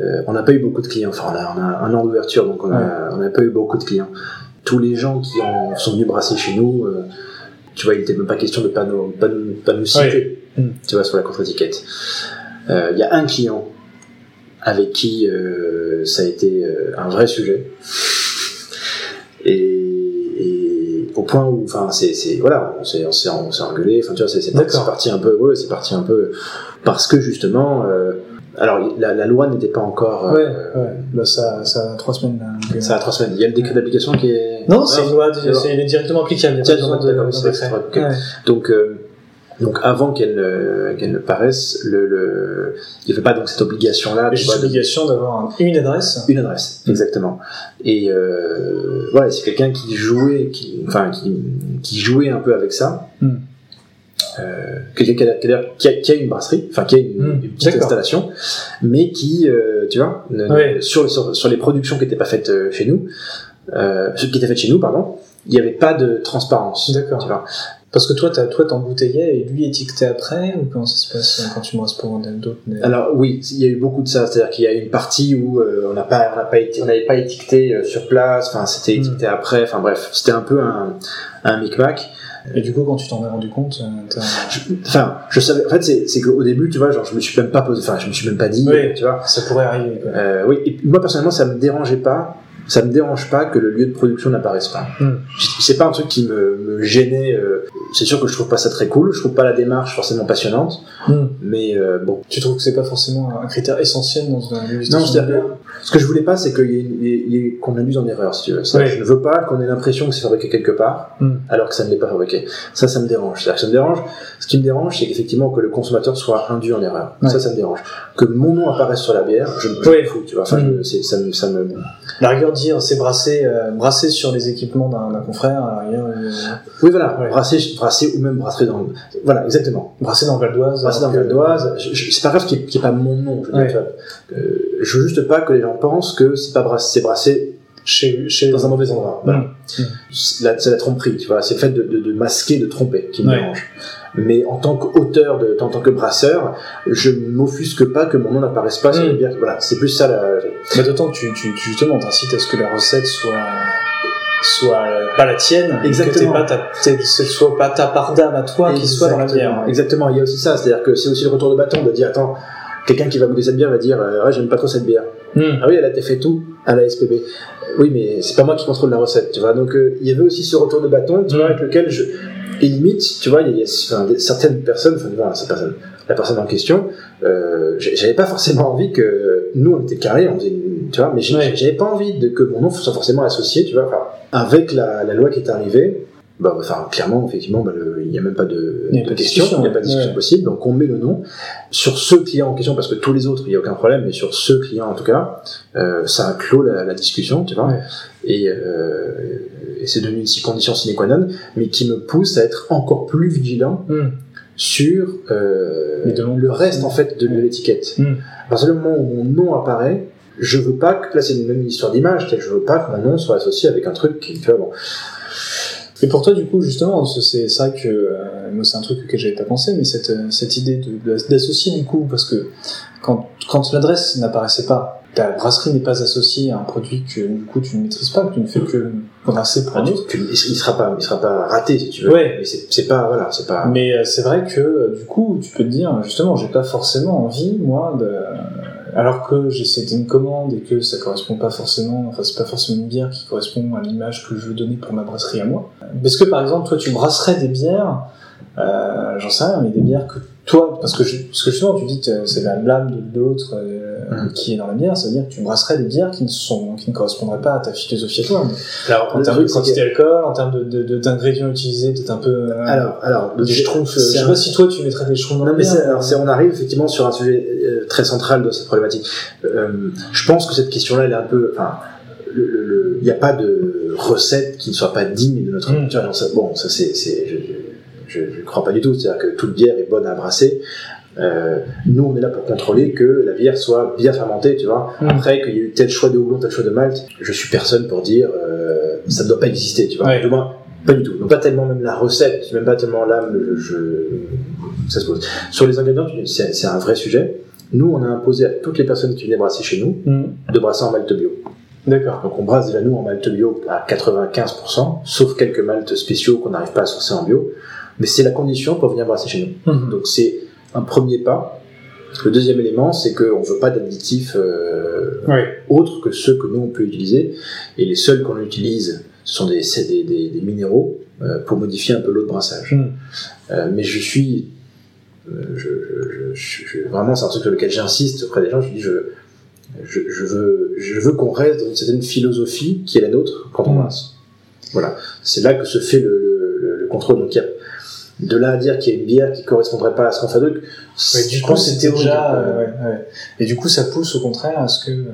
Euh, on n'a pas eu beaucoup de clients. Enfin, on a, on a un an d'ouverture, donc on n'a pas eu beaucoup de clients. Tous les gens qui ont, sont venus brasser chez nous, euh, tu vois, il n'était même pas question de pas nous, pas nous, pas nous citer, tu vois, sur la contre-étiquette. Euh, Il y a un client avec qui euh, ça a été euh, un vrai sujet. Et, et au point où, enfin, c'est, c'est, voilà, on s'est, on s'est, engueulé, enfin, tu vois, c'est, c'est, parti, un peu, ouais, c'est parti un peu, parce que justement, euh, alors, la, la loi n'était pas encore, euh,
Ouais, ouais. Bah, ça, ça a trois semaines. Euh,
ça a trois semaines. Il y a le décret d'application qui est.
Non, c'est une loi, c'est, directement applicable. Il y a besoin de.
Donc, euh, donc avant qu'elle, ne- qu'elle ne paraisse, le, le, il n'y avait pas donc cette obligation-là.
Juste l'obligation d'avoir un- une adresse.
Une adresse, exactement. Et euh, voilà, c'est quelqu'un qui jouait, qui, enfin, qui, qui jouait un peu avec ça.
Hmm.
Euh, quelqu'un qui a, qui, a, une brasserie, enfin qui a une,
Hmm,
une petite installation, mais qui, euh, tu vois, ne-
Ouais.
sur, sur, sur les productions qui n'étaient pas faites chez nous, euh, qui étaient faites chez nous, pardon, il n'y avait pas de transparence.
D'accord. Parce que toi, t'as, toi, t'embouteillais et lui étiquetait après, ou comment ça se passe quand tu brasses pour d'autres
Alors oui, il y a eu beaucoup de ça, c'est-à-dire qu'il y a eu une partie où euh, on n'a pas, on n'a pas, éti- on n'avait pas étiqueté euh, sur place, enfin c'était
Hmm.
étiqueté après, enfin bref, c'était un peu un, un micmac.
Et du coup, quand tu t'en es rendu compte, euh.
Je- Enfin, je savais. En fait, c'est, c'est qu'au début, tu vois, genre, je me suis même pas posé. Enfin, je me suis même pas dit.
Oui.
Tu vois.
ça pourrait arriver. Quoi.
Euh, oui. Et moi personnellement, ça me dérangeait pas. Ça me dérange pas que le lieu de production n'apparaisse pas.
Hmm.
C'est pas un truc qui me, me gênait. euh, c'est sûr que je trouve pas ça très cool. Je trouve pas la démarche forcément passionnante.
Hmm.
Mais euh, bon.
Tu trouves que c'est pas forcément un critère essentiel dans une dégustation
Non,
de
c'est-à-dire- Ce que je voulais pas, c'est qu'il y ait, il y ait- il y ait- qu'on induise en erreur, si tu veux. Ça,
Oui.
Je ne veux pas qu'on ait l'impression que c'est fabriqué quelque part,
Hmm.
alors que ça ne l'est pas fabriqué. Ça, ça me dérange. Que ça me dérange. Ce qui me dérange, c'est qu'effectivement que le consommateur soit induit en erreur.
Ouais.
Ça, ça me dérange. Que mon nom apparaisse sur la bière, je, je
Oui.
m'en fous, tu vois. Enfin,
Hmm.
je- c'est- ça me, ça me.
La rigueur, dire c'est brasser, euh, brasser sur les équipements d'un, d'un confrère, rigueur, euh,
Oui, voilà.
Ouais.
Brasser, brasser ou même brasser dans. Voilà, exactement.
brasser dans Val d'Oise.
Brasser dans Val d'Oise. C'est pas grave qu'il n'y ait, y pas mon nom. Je veux, dire,
Ouais.
tu vois. Euh, je veux juste pas que les gens pensent que c'est pas brasser, c'est brasser
Chez, chez...
dans un mauvais endroit. Voilà.
Hmm.
c'est la, c'est la tromperie, tu vois. C'est le fait de, de, de masquer, de tromper qui me
Ouais.
dérange. Mais en tant qu'auteur, de, en tant que brasseur, je m'offusque pas que mon nom n'apparaisse pas sur
Mm.
les bières. Voilà, c'est plus ça la.
Mais d'autant que tu, tu, tu justement t'incites à ce que la recette soit soit euh, pas la tienne, et
Exactement.
que pas ta, que ce soit pas ta part d'âme à toi qui soit dans la bière.
Exactement, il y a aussi ça, c'est-à-dire que c'est aussi le retour de bâton de dire attends, quelqu'un qui va goûter cette bière va dire euh, ouais, j'aime pas trop cette bière.
Hmm.
Ah oui, elle a fait tout à la SPB. Oui, mais c'est pas moi qui contrôle la recette, tu vois. Donc euh, il y avait aussi ce retour de bâton, tu vois,
Mm.
avec lequel je. Et limite, tu vois, il y a, enfin, certaines personnes, enfin, voilà, cette personne, la personne en question, euh, j'avais pas forcément envie que nous on était carré, on faisait une- tu vois, mais j'ai-
Ouais.
j'avais pas envie de que mon nom soit forcément associé, tu vois. Enfin, avec la, la loi qui est arrivée, bah, enfin, clairement, effectivement, bah, le- il n'y a même pas de,
Il y a
de
pas
question,
discussion,
il n'y a pas de discussion
ouais.
possible, donc on met le nom sur ce client en question, parce que tous les autres, il n'y a aucun problème, mais sur ce client en tout cas, euh, ça a clos la, la discussion, tu vois,
Ouais.
et, euh, et c'est devenu une condition sine qua non, mais qui me pousse à être encore plus vigilant
Hmm.
sur euh, le reste en fait de, de
Ouais.
l'étiquette.
Hmm.
À partir du moment où mon nom apparaît, je veux pas que là c'est une même histoire d'image, que je veux pas que mon nom soit associé avec un truc qui, tu vois, bon.
Et pour toi, du coup, justement, c'est vrai que euh, moi, c'est un truc auquel j'avais pas pensé, mais cette, euh, cette idée d'associer, du coup, parce que quand, quand l'adresse n'apparaissait pas, ta brasserie n'est pas associée à un produit que, du coup, tu ne maîtrises pas, que tu ne fais que brasser pour un autre.
Tu- il sera pas, il sera pas raté si tu veux.
Ouais.
Mais c'est c'est pas, voilà, c'est pas.
Mais euh, c'est vrai que euh, du coup, tu peux te dire, justement, j'ai pas forcément envie, moi, de... alors que j'ai c'était une commande et que ça correspond pas forcément, enfin c'est pas forcément une bière qui correspond à l'image que je veux donner pour ma brasserie à moi. Parce que par exemple, toi, tu brasserais des bières, euh, j'en sais rien, mais des bières que toi, parce que, je, parce que justement, tu dis que c'est la blâme de, de l'autre euh,
Mm.
qui est dans la bière, ça veut dire que tu brasserais des bières qui ne sont, qui ne correspondraient pas à ta philosophie à toi. Mais
Alors,
en termes de quantité d'alcool, en termes de, de, de- d'ingrédients utilisés, peut-être un peu. euh,
Alors, alors,
des
je-
schtroumpfs.
c'est
Je sais
un-
pas si toi tu mettrais des schtroumpfs dans
Non,
la
mais
bière.
alors, on arrive effectivement sur un sujet euh, très central de cette problématique. Euh, je pense que cette question-là, elle est un peu, enfin, il n'y a pas de recette qui ne soit pas digne de notre
Mm.
culture. Bon, ça c'est, je, je crois pas du tout. C'est-à-dire que toute bière est bonne à brasser. Euh, nous, on est là pour contrôler que la bière soit bien fermentée, tu vois.
Mm.
Après, qu'il y ait eu tel choix de houblon, tel choix de malt, je suis personne pour dire euh, ça ne doit pas exister, tu vois.
Ouais.
Du moins, pas du tout. Donc, pas tellement même la recette, même pas tellement l'âme, je, ça se pose. Sur les ingrédients, c'est un vrai sujet. Nous, on a imposé à toutes les personnes qui venaient brasser chez nous
Hmm.
de brasser en malt bio.
D'accord.
Donc on brasse déjà nous en malt bio à 95%, sauf quelques maltes spéciaux qu'on n'arrive pas à sourcer en bio. Mais c'est la condition pour venir brasser chez nous.
Mhm.
Donc c'est un premier pas. Le deuxième élément, c'est qu'on ne veut pas d'additifs euh, autres que ceux que nous on peut utiliser. Et les seuls qu'on utilise, ce sont des, c'est des, des- des minéraux euh, pour modifier un peu l'eau de brassage.
Hmm.
Euh, mais je suis, je, je- vraiment, c'est un truc sur lequel j'insiste auprès des gens. Je dis, je, je, je veux, je veux qu'on reste dans une certaine philosophie qui est la nôtre quand on
Mm.
brasse. Voilà, c'est là que se fait le- le contrôle. Donc, il y a, de là à dire qu'il y a une bière qui correspondrait pas à ce qu'on fabrique,
Ouais, du
je
coup, c'est déjà.
hein.
euh, ouais, ouais. Et du coup, ça pousse au contraire à ce que euh,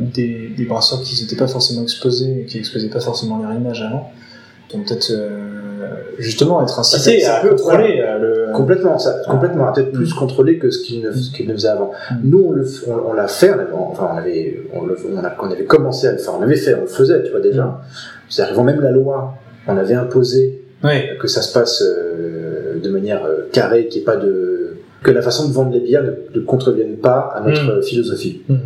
des, des brasseurs qui n'étaient pas forcément exposés, qui exposaient pas forcément leur image avant, vont peut-être euh, justement être incités à contrôler le.
Complètement, ça,
Ah.
complètement, peut-être plus
Mm.
contrôlé que ce qu'il ne, ce qu'il ne faisait avant.
Mm.
Nous, on le, on, on l'a fait, on avait, enfin, on avait, on, le- on, a- on avait commencé à le faire, on l'avait fait, on le faisait, tu vois déjà.
Mm.
C'est arrivant même la loi, on avait imposé que ça se passe euh, de manière euh, carrée, qu'il n'y ait pas de, que la façon de vendre les bières ne, ne contrevienne pas à notre
Mm.
euh, philosophie.
Hmm.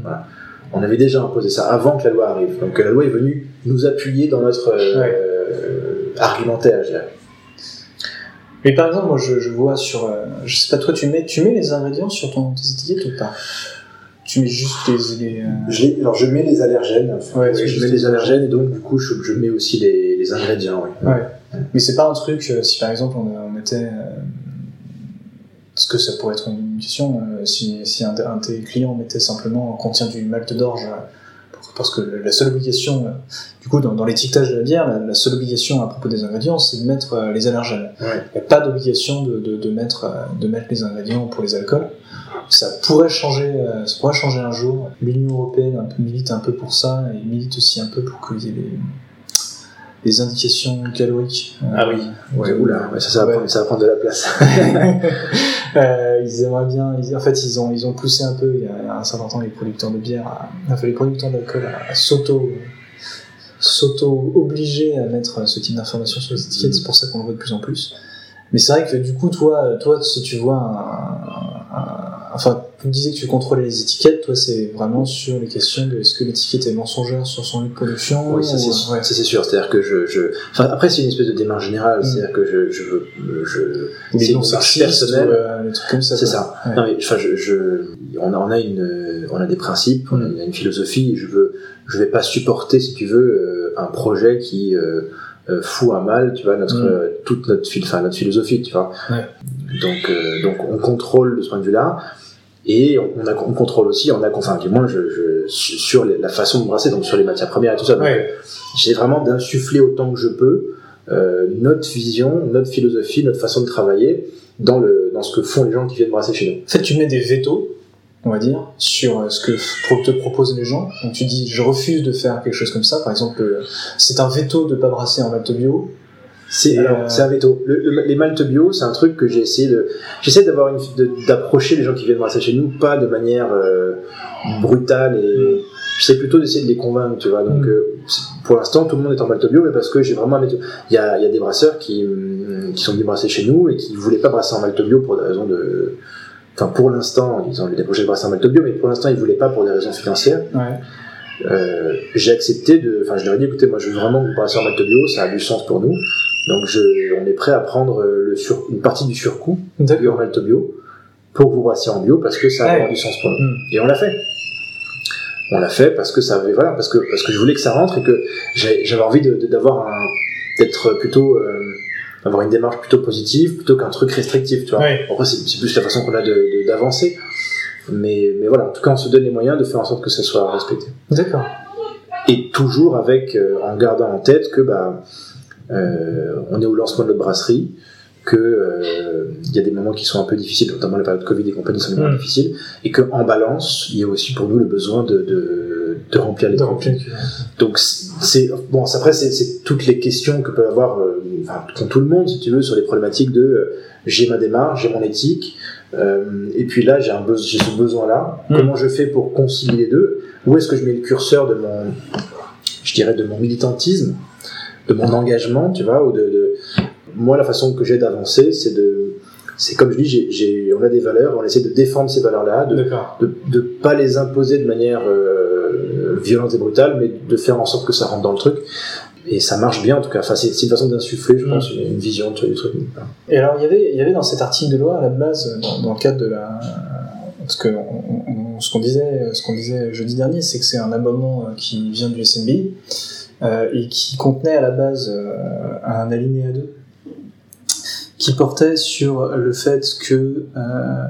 On avait déjà imposé ça avant que la loi arrive. Donc la loi est venue nous appuyer dans notre euh,
Ouais.
euh, argumentaire, je dirais.
Mais par exemple, moi, je, je vois sur, euh, je sais pas, toi, tu mets, tu mets les ingrédients sur ton tes étiquettes ou pas? Tu mets juste les, les, euh,
Je les- alors je mets les allergènes.
Ouais,
Oui, je mets
les
allergènes et donc du coup je, je mets aussi les, les ingrédients. Oui.
Ouais. Mais c'est pas un truc, euh, si par exemple on, on euh, Parce que ça pourrait être une question, euh, si, si un, un de tes clients mettait simplement contient du malt d'orge, parce que la seule obligation, euh, du coup, dans, dans l'étiquetage de la bière, la, la seule obligation à propos des ingrédients, c'est de mettre euh, les allergènes.
Ouais.
Il n'y a pas d'obligation de, de, de mettre, de mettre les ingrédients pour les alcools. Ça pourrait changer, euh, ça pourrait changer un jour. L'Union européenne un peu, milite un peu pour ça et milite aussi un peu pour ait les, les indications caloriques. Euh,
Ah oui. Ouais, oula, ça, ça, va
Ouais.
prendre, ça va prendre de la place.
Euh, ils aimeraient bien. ils- en fait, ils ont, ils ont poussé un peu il y a, un certain temps les producteurs de bière, à, enfin les producteurs d'alcool à, à s'auto, s'auto obliger à mettre ce type d'informations sur les étiquettes. C'est pour ça qu'on le voit de plus en plus. Mais c'est vrai que du coup, toi, toi, si tu vois un, tu me disais que tu contrôlais les étiquettes. Toi, c'est vraiment sur les questions de est-ce que l'étiquette est mensongère sur son lieu de production.
Oui, ça c'est
ou-
sûr.
ouais.
Sûr. C'est-à-dire que je, je... Enfin, après c'est une espèce de démarche générale.
Mm.
C'est-dire que je, je veux, je, c'est une
noms
démarche
sexistes,
personnelle.
ou, euh, les trucs comme ça.
C'est ça.
Ouais.
Non mais enfin, je, je, on a, on a une, on a des principes, on a
Mm.
une, philosophie. Je veux, je vais pas supporter, si tu veux, euh, un projet qui euh, euh, fout à mal, tu vois, notre
Mm.
euh, toute notre, enfin, notre philosophie, tu vois.
Ouais.
Donc, euh, donc on contrôle de ce point de vue-là. Et on, a, on contrôle aussi, on a, enfin, du moins, je, je, sur la façon de brasser, donc sur les matières premières et tout ça. Donc,
Ouais.
J'essaie vraiment d'insuffler autant que je peux euh, notre vision, notre philosophie, notre façon de travailler dans, le, dans ce que font les gens qui viennent brasser chez nous.
En fait, tu mets des vétos, on va dire, sur euh, ce que te proposent les gens. Donc tu dis, je refuse de faire quelque chose comme ça. Par exemple, euh, c'est un veto de pas brasser en malt bio.
C'est
euh,
c'est un veto. Le- le- les maltes bio, c'est un truc que j'ai essayé de. J'essaie d'avoir une, d'approcher les gens qui viennent brasser chez nous, pas de manière euh, brutale et. J'essaie plutôt d'essayer de les convaincre, tu vois. Donc,
Mm.
euh, pour l'instant, tout le monde est en malte bio, mais parce que j'ai vraiment un méthode. Il y a, il y a des brasseurs qui, qui sont venus brasser chez nous et qui voulaient pas brasser en malte bio pour des raisons de. Enfin, pour l'instant, ils ont eu des projets de brasser en malte bio, mais pour l'instant, ils voulaient pas pour des raisons financières.
Ouais.
J'ai accepté de, enfin je leur ai dit écoutez moi je veux vraiment que vous brassiez en malte bio, ça a du sens pour nous, donc je, on est prêt à prendre euh, le sur, une partie du surcoût bio en bio pour vous brassiez en bio parce que ça a
Ouais.
du sens pour nous.
Mm.
Et on l'a fait. On l'a fait parce que ça avait voilà parce que parce que je voulais que ça rentre et que j'avais envie de- de- d'avoir un d'être plutôt euh, avoir une démarche plutôt positive plutôt qu'un truc restrictif tu vois.
Ouais.
Après c'est plus la façon qu'on a de- de- d'avancer. Mais, mais voilà, en tout cas, on se donne les moyens de faire en sorte que ça soit respecté
D'accord.
et toujours avec euh, en gardant en tête que bah on est au lancement de notre brasserie que euh, il y a des moments qui sont un peu difficiles notamment la période Covid et compagnie sont des moments
Mm.
difficiles et que en balance il y a aussi pour nous le besoin de, de, de remplir les
De remplir.
donc c'est bon après c'est toutes les questions que peut avoir euh, enfin, tout le monde si tu veux sur les problématiques de euh, j'ai ma démarche, j'ai mon éthique, euh, et puis là, j'ai un besoin, ce besoin-là.
Mm.
Comment je fais pour concilier les deux? Où est-ce que je mets le curseur de mon, je dirais, de mon militantisme, de mon engagement, tu vois, ou de, de... moi, la façon que j'ai d'avancer, c'est de, c'est comme je dis, j'ai, on a des valeurs, on essaie de défendre ces valeurs-là, de, de pas les imposer de manière euh, violente et brutale, mais de faire en sorte que ça rentre dans le truc. Et ça marche bien en tout cas. Enfin, c'est, une façon d'insuffler, je
Mm.
pense, une, vision tu vois, du truc.
Et alors, il y avait, il y avait dans cet article de loi, à la base, dans, dans le cadre de la. Parce que on- on- ce qu'on disait, ce qu'on disait jeudi dernier, c'est que c'est un amendement euh, qui vient du SNBI et qui contenait à la base euh, un alinéa 2 qui portait sur le fait que. euh,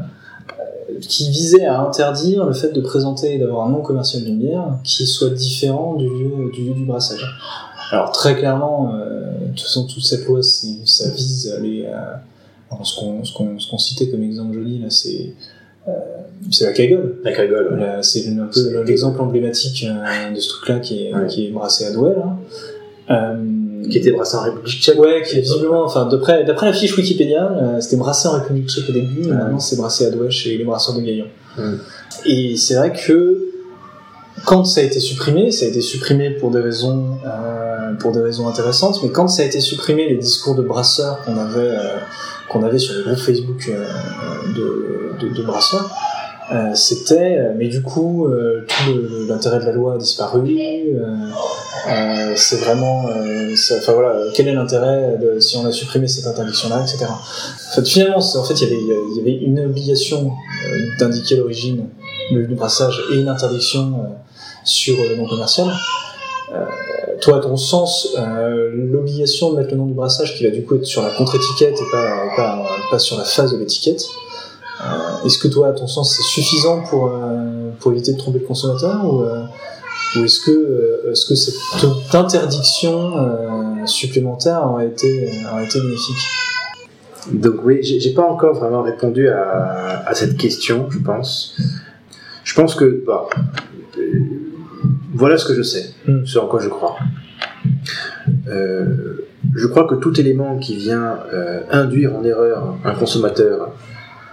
qui visait à interdire le fait de présenter et d'avoir un nom commercial d'une bière qui soit différent du lieu du, lieu du brassage. Alors très clairement, euh, de toute façon, toute cette loi, ça vise à- alors, ce qu'on ce qu'on citait comme exemple joli là, c'est euh, c'est la cagole.
La cagole.
C'est un peu l'exemple emblématique euh, de ce truc-là qui est,
Ouais.
qui est brassé à Douai. Là. Euh,
Qui était brassé en République tchèque.
Ouais, qui est visiblement, enfin, d'après, d'après la fiche Wikipédia, euh, c'était brassé en République tchèque au début, et
Ouais.
maintenant c'est brassé à Douai chez les brasseurs de Gaillon. Et c'est vrai que quand ça a été supprimé, ça a été supprimé pour des raisons, euh, pour des raisons intéressantes, mais quand ça a été supprimé, les discours de brasseurs qu'on avait, euh, qu'on avait sur les groupes Facebook euh, de, de, de euh, c'était, euh, mais du coup, tout le- l'intérêt de la loi a disparu. c'est vraiment, enfin voilà, quel est l'intérêt si on a supprimé cette interdiction-là, etc. En fait, finalement, en fait, il y avait, une obligation d'indiquer l'origine du brassage et une interdiction sur le nom commercial. Toi, ton sens, euh, l'obligation de mettre le nom du brassage qui va du coup être sur la contre-étiquette et pas, sur la face de l'étiquette, euh, est-ce que toi, à ton sens, c'est suffisant pour, euh, pour éviter de tromper le consommateur ou, est-ce que, est-ce que cette interdiction supplémentaire aurait été, aurait été bénéfique?
Donc oui, j'ai pas encore vraiment répondu à, à cette question, je pense. Je pense que bah, voilà ce que je sais,
Mm.
ce en quoi je crois. Euh, je crois que tout élément qui vient euh, induire en erreur un consommateur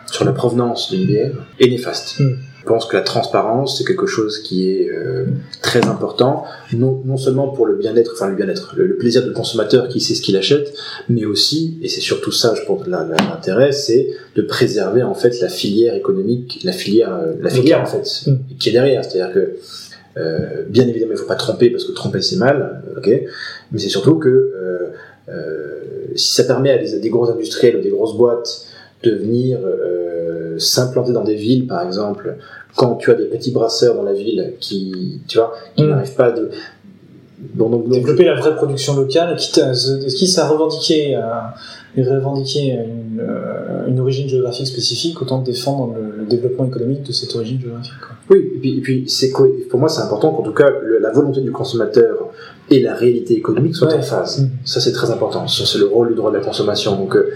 sur la provenance d'une bière est néfaste.
Mm.
Je pense que la transparence, c'est quelque chose qui est euh, très important, non, non seulement pour le bien-être, enfin le bien-être, le, le plaisir du consommateur qui sait ce qu'il achète, mais aussi, et c'est surtout ça, je pense, l'intérêt, c'est de préserver en fait la filière économique, la filière, la filière en fait,
Mm.
qui est derrière. C'est-à-dire que, euh, bien évidemment, il faut pas tromper parce que tromper c'est mal, ok, mais c'est surtout que euh, euh, si ça permet à des, à des gros industriels ou des grosses boîtes de venir s'implanter dans des villes, par exemple, quand tu as des petits brasseurs dans la ville qui, tu vois, qui
Mm.
n'arrivent pas de donc, donc,
développer la vraie production locale, quitte à, quitte à revendiquer, à, revendiquer une, euh, une origine géographique spécifique, autant défendre le, le développement économique de cette origine géographique. Quoi.
Oui, et puis, et puis c'est pour moi c'est important qu'en tout cas le- la volonté du consommateur et la réalité économique soient
Ouais.
en phase.
Mm.
Ça c'est très important. C'est le rôle du droit de la consommation. Donc, euh,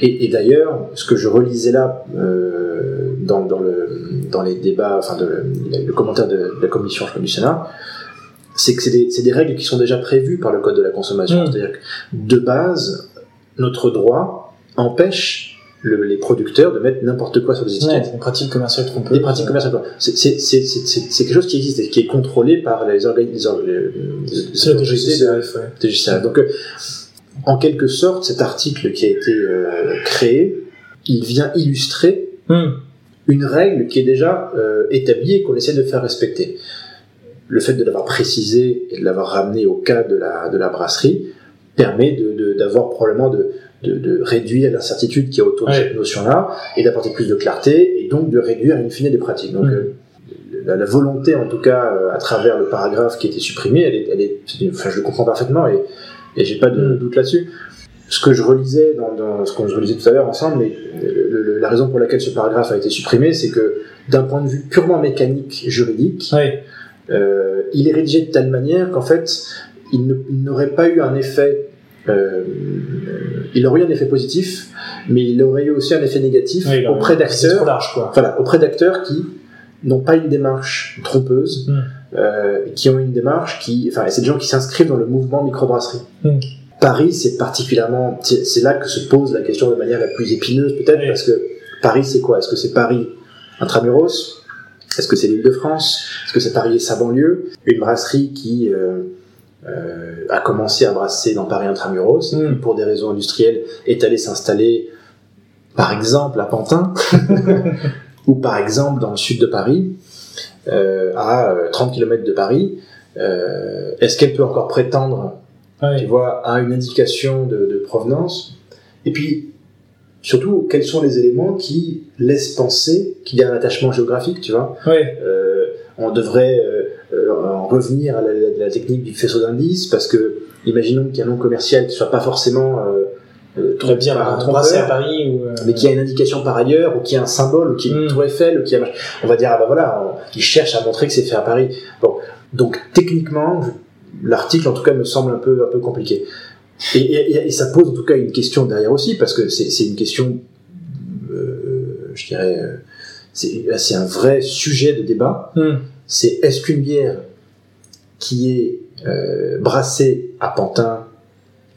et, et d'ailleurs, ce que je relisais là euh, dans, dans, le, dans les débats, enfin de, le, le commentaire de, de la commission du Sénat, c'est que c'est des, des règles qui sont déjà prévues par le code de la consommation.
Mm.
C'est-à-dire que de base, notre droit empêche le- les producteurs de mettre n'importe quoi sur les étiquettes.
Ouais, les pratiques commerciales trompeuses.
Des pratiques commerciales. C'est- quelque chose qui existe et qui est contrôlé par les organes. Les, or- les- les-
C'est la DGCCRF, ouais.
Donc, euh, en quelque sorte, cet article qui a été euh, créé, il vient illustrer
Hum.
une règle qui est déjà euh, établie et qu'on essaie de faire respecter. Le fait de l'avoir précisé et de l'avoir ramené au cas de la, de la brasserie permet de- de- d'avoir probablement de, de, de réduire l'incertitude qui est autour de cette notion-là et d'apporter plus de clarté et donc de réduire in fine des pratiques. Donc,
Mm.
euh, la, la volonté, en tout cas, euh, à travers le paragraphe qui a été supprimé, elle est, elle est, enfin, je le comprends parfaitement et, et j'ai pas de
Mm.
doute là-dessus. Ce que je relisais dans, dans ce qu'on je relisais tout à l'heure ensemble, mais le- le- la raison pour laquelle ce paragraphe a été supprimé, c'est que d'un point de vue purement mécanique, juridique,
Ouais.
Euh, il est rédigé de telle manière qu'en fait, il n'aurait pas eu un effet. euh, il aurait eu un effet positif, mais il aurait eu aussi un effet négatif auprès d'acteurs. Voilà, auprès d'acteurs qui n'ont pas une démarche trompeuse,
Mm.
euh, qui ont une démarche qui, enfin, c'est des gens qui s'inscrivent dans le mouvement microbrasserie.
Mm.
Paris, c'est particulièrement, c'est c'est là que se pose la question de manière la plus épineuse peut-être,
Oui.
parce que Paris, c'est quoi? Est-ce que c'est Paris intramuros? Est-ce que c'est l'île de France Est-ce que c'est Paris et sa banlieue? Une brasserie qui euh, euh, a commencé à brasser dans Paris intramuros, et
Mm.
puis pour des raisons industrielles, est allée s'installer, par exemple, à Pantin, ou par exemple dans le sud de Paris, euh, à euh, 30 km de Paris. Est-ce qu'elle peut encore prétendre
Ouais.
tu vois, à une indication de, de provenance? Et puis, surtout, quels sont les éléments qui laissent penser qu'il y a un attachement géographique, tu vois. Euh, On devrait euh, euh, en revenir à la, la- la technique du faisceau d'indices, parce que, imaginons qu'il y a un nom commercial qui soit pas forcément euh, euh,
bien un
trompeur,
à Paris ou. euh,
mais qui a une indication par ailleurs, ou qui a un symbole, ou qui a une
Mm.
tour Eiffel, ou qui a... On va dire, ah bah voilà, on- il cherche à montrer que c'est fait à Paris. Bon, donc techniquement, l'article en tout cas me semble un peu, un peu compliqué. Et, et- et ça pose en tout cas une question derrière aussi, parce que c'est c'est une question, euh, je dirais, euh, c'est c'est un vrai sujet de débat.
hmm.
C'est est-ce qu'une bière qui est euh, brassée à Pantin,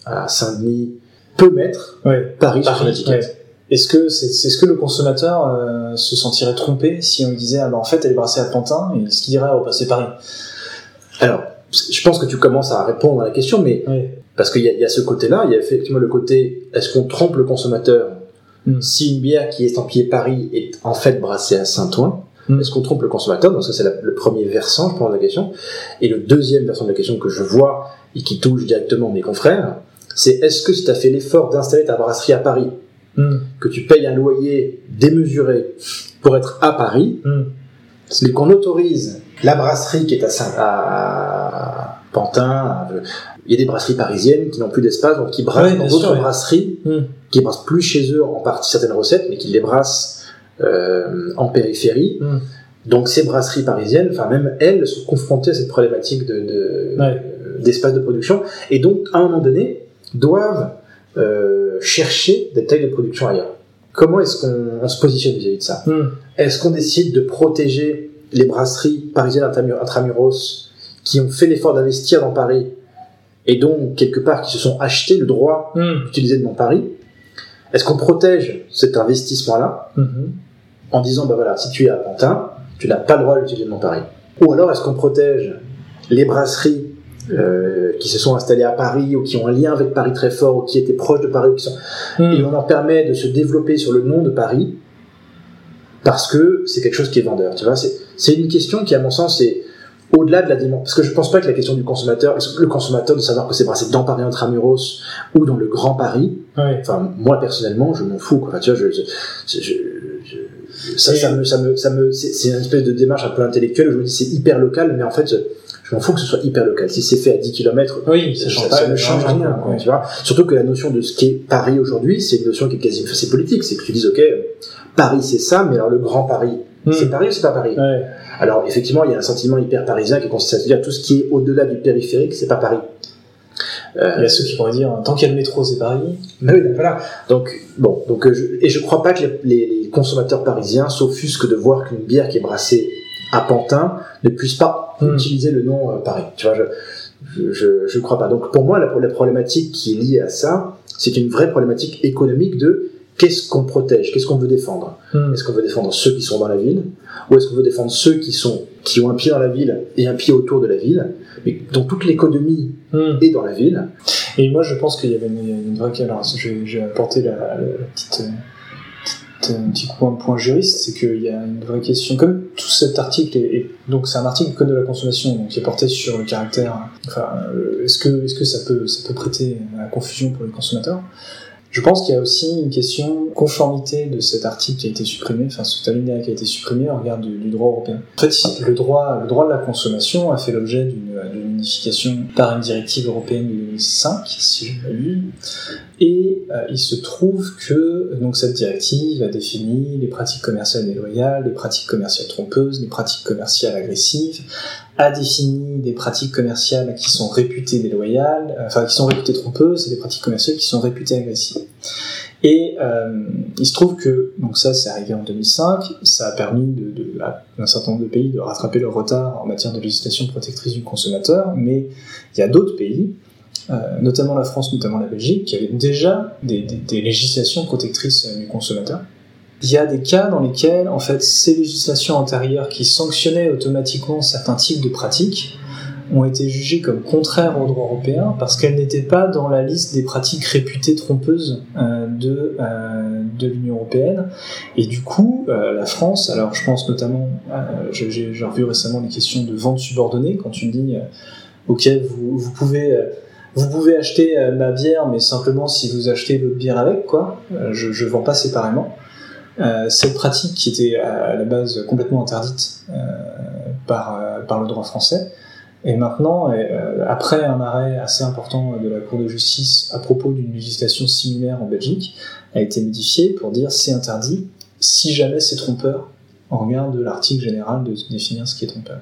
à Saint-Denis, peut mettre
Ouais.
Paris sur son étiquette
ouais. Est-ce que c'est c'est ce que le consommateur euh, se sentirait trompé si on lui disait ah bah en fait elle est brassée à Pantin et ce qu'il dirait oh bah c'est Paris?
Alors, je pense que tu commences à répondre à la question, mais parce qu'il y, a- il y a ce côté-là, il y a effectivement le côté est-ce qu'on trompe le consommateur
Mm.
si une bière qui est estampillée Paris est en fait brassée à Saint-Ouen
Mm.
Est-ce qu'on trompe le consommateur Donc ça c'est le premier versant, je pense, de la question. Et le deuxième versant de la question que je vois et qui touche directement mes confrères, c'est est-ce que si tu as fait l'effort d'installer ta brasserie à Paris,
Hmm.
que tu payes un loyer démesuré pour être à Paris, Mais qu'on autorise la brasserie qui est à, Saint à Pantin, à- il y a des brasseries parisiennes qui n'ont plus d'espace, donc qui brassent
Ouais,
dans d'autres
ouais.
brasseries,
Hmm.
qui brassent plus chez eux en partie certaines recettes, mais qui les brassent euh, en périphérie.
Hmm.
Donc ces brasseries parisiennes, enfin même elles, sont confrontées à cette problématique de, de-
Ouais.
d'espace de production, et donc à un moment donné doivent euh, chercher des tailles de production ailleurs. Comment est-ce qu'on on se positionne vis-à-vis de ça
Hmm.
est-ce qu'on décide de protéger les brasseries parisiennes intramu- intramuros qui ont fait l'effort d'investir dans Paris et donc quelque part qui se sont achetés le droit
Hmm.
d'utiliser le nom Paris? Est-ce qu'on protège cet investissement-là
Mhm.
en disant ben voilà si tu es à Pantin tu n'as pas le droit d'utiliser le nom Paris? Ou alors est-ce qu'on protège les brasseries euh, qui se sont installées à Paris ou qui ont un lien avec Paris très fort ou qui étaient proches de Paris ou qui sont
Hmm.
et on leur permet de se développer sur le nom de Paris parce que c'est quelque chose qui est vendeur. Tu vois, c'est une question qui, à mon sens, est au-delà de la dimension. Parce que je pense pas que la question du consommateur, le consommateur de savoir que c'est brassé dans Paris intramuros ou dans le Grand Paris. Enfin, moi personnellement, je m'en fous. Quoi. Tu vois, je- ça, ça me, ça me, ça me, c'est une espèce de démarche un peu intellectuelle où je me dis c'est hyper local, mais en fait, je, m'en fous que ce soit hyper local. Si c'est fait à 10 km,
Oui, ça change pas.
ça ne change rien, quoi, tu vois. Surtout que la notion de ce qu'est Paris aujourd'hui, c'est une notion qui est quasi, c'est politique. C'est que tu dis, ok, Paris c'est ça, mais alors le grand Paris,
Hmm.
c'est Paris ou c'est pas Paris?
Ouais.
Alors effectivement, il y a un sentiment hyper parisien qui consiste à se dire tout ce qui est au-delà du périphérique, c'est pas Paris. Euh,
Il y a ceux qui pourraient dire tant qu'il y a le métro c'est Paris.
mais oui, donc voilà. Donc bon, donc euh, je, et je crois pas que les, les- les consommateurs parisiens s'offusquent de voir qu'une bière qui est brassée à Pantin ne puisse pas
Hmm.
utiliser le nom euh, Paris. Tu vois, je, je, je, je crois pas. Donc pour moi, la, la problématique qui est liée à ça, c'est une vraie problématique économique de qu'est-ce qu'on protège, qu'est-ce qu'on veut défendre.
Hmm.
Est-ce qu'on veut défendre ceux qui sont dans la ville, ou est-ce qu'on veut défendre ceux qui sont qui ont un pied dans la ville et un pied autour de la ville, mais dont toute l'économie
Hmm.
est dans la ville.
Et moi, je pense qu'il y avait une, une vraie. Alors, vais apporter la, la- la petite, euh, euh, petit point, point juriste, c'est qu'il y a une vraie question. Comme tout cet article est, est- donc c'est un article du code de la consommation, donc qui est porté sur le caractère. Enfin, euh, est-ce que, est-ce que ça peut, ça peut prêter à la confusion pour les consommateurs? Je pense qu'il y a aussi une question de conformité de cet article qui a été supprimé, enfin cet alinéa qui a été supprimé au regard du, du droit européen. En fait, si le droit, le droit de la consommation a fait l'objet d'une unification par une directive européenne de 2005, si je ne et euh, il se trouve que donc cette directive a défini les pratiques commerciales déloyales, les pratiques commerciales trompeuses, les pratiques commerciales agressives, a défini des pratiques commerciales qui sont réputées déloyales, euh, enfin qui sont réputées trompeuses, et des pratiques commerciales qui sont réputées agressives. Et euh, il se trouve que, donc ça c'est arrivé en 2005, ça a permis à un certain nombre de pays de rattraper leur retard en matière de législation protectrice du consommateur, mais il y a d'autres pays notamment la France, notamment la Belgique, qui avaient déjà des législations protectrices du consommateur. Il y a des cas dans lesquels, en fait, ces législations antérieures qui sanctionnaient automatiquement certains types de pratiques ont été jugées comme contraires au droit européen parce qu'elles n'étaient pas dans la liste des pratiques réputées trompeuses euh, de, euh, de l'Union européenne. Et du coup, euh, la France, alors je pense notamment, j'ai revu récemment les questions de vente subordonnée, quand tu dis, ok, vous, vous pouvez... vous pouvez acheter ma bière, mais simplement si vous achetez votre bière avec, quoi. je ne vends pas séparément. Cette pratique qui était à la base complètement interdite par, par le droit français, et maintenant, euh, après un arrêt assez important de la Cour de justice à propos d'une législation similaire en Belgique, a été modifié pour dire c'est interdit si jamais c'est trompeur, en regard de l'article général de définir ce qui est trompeur.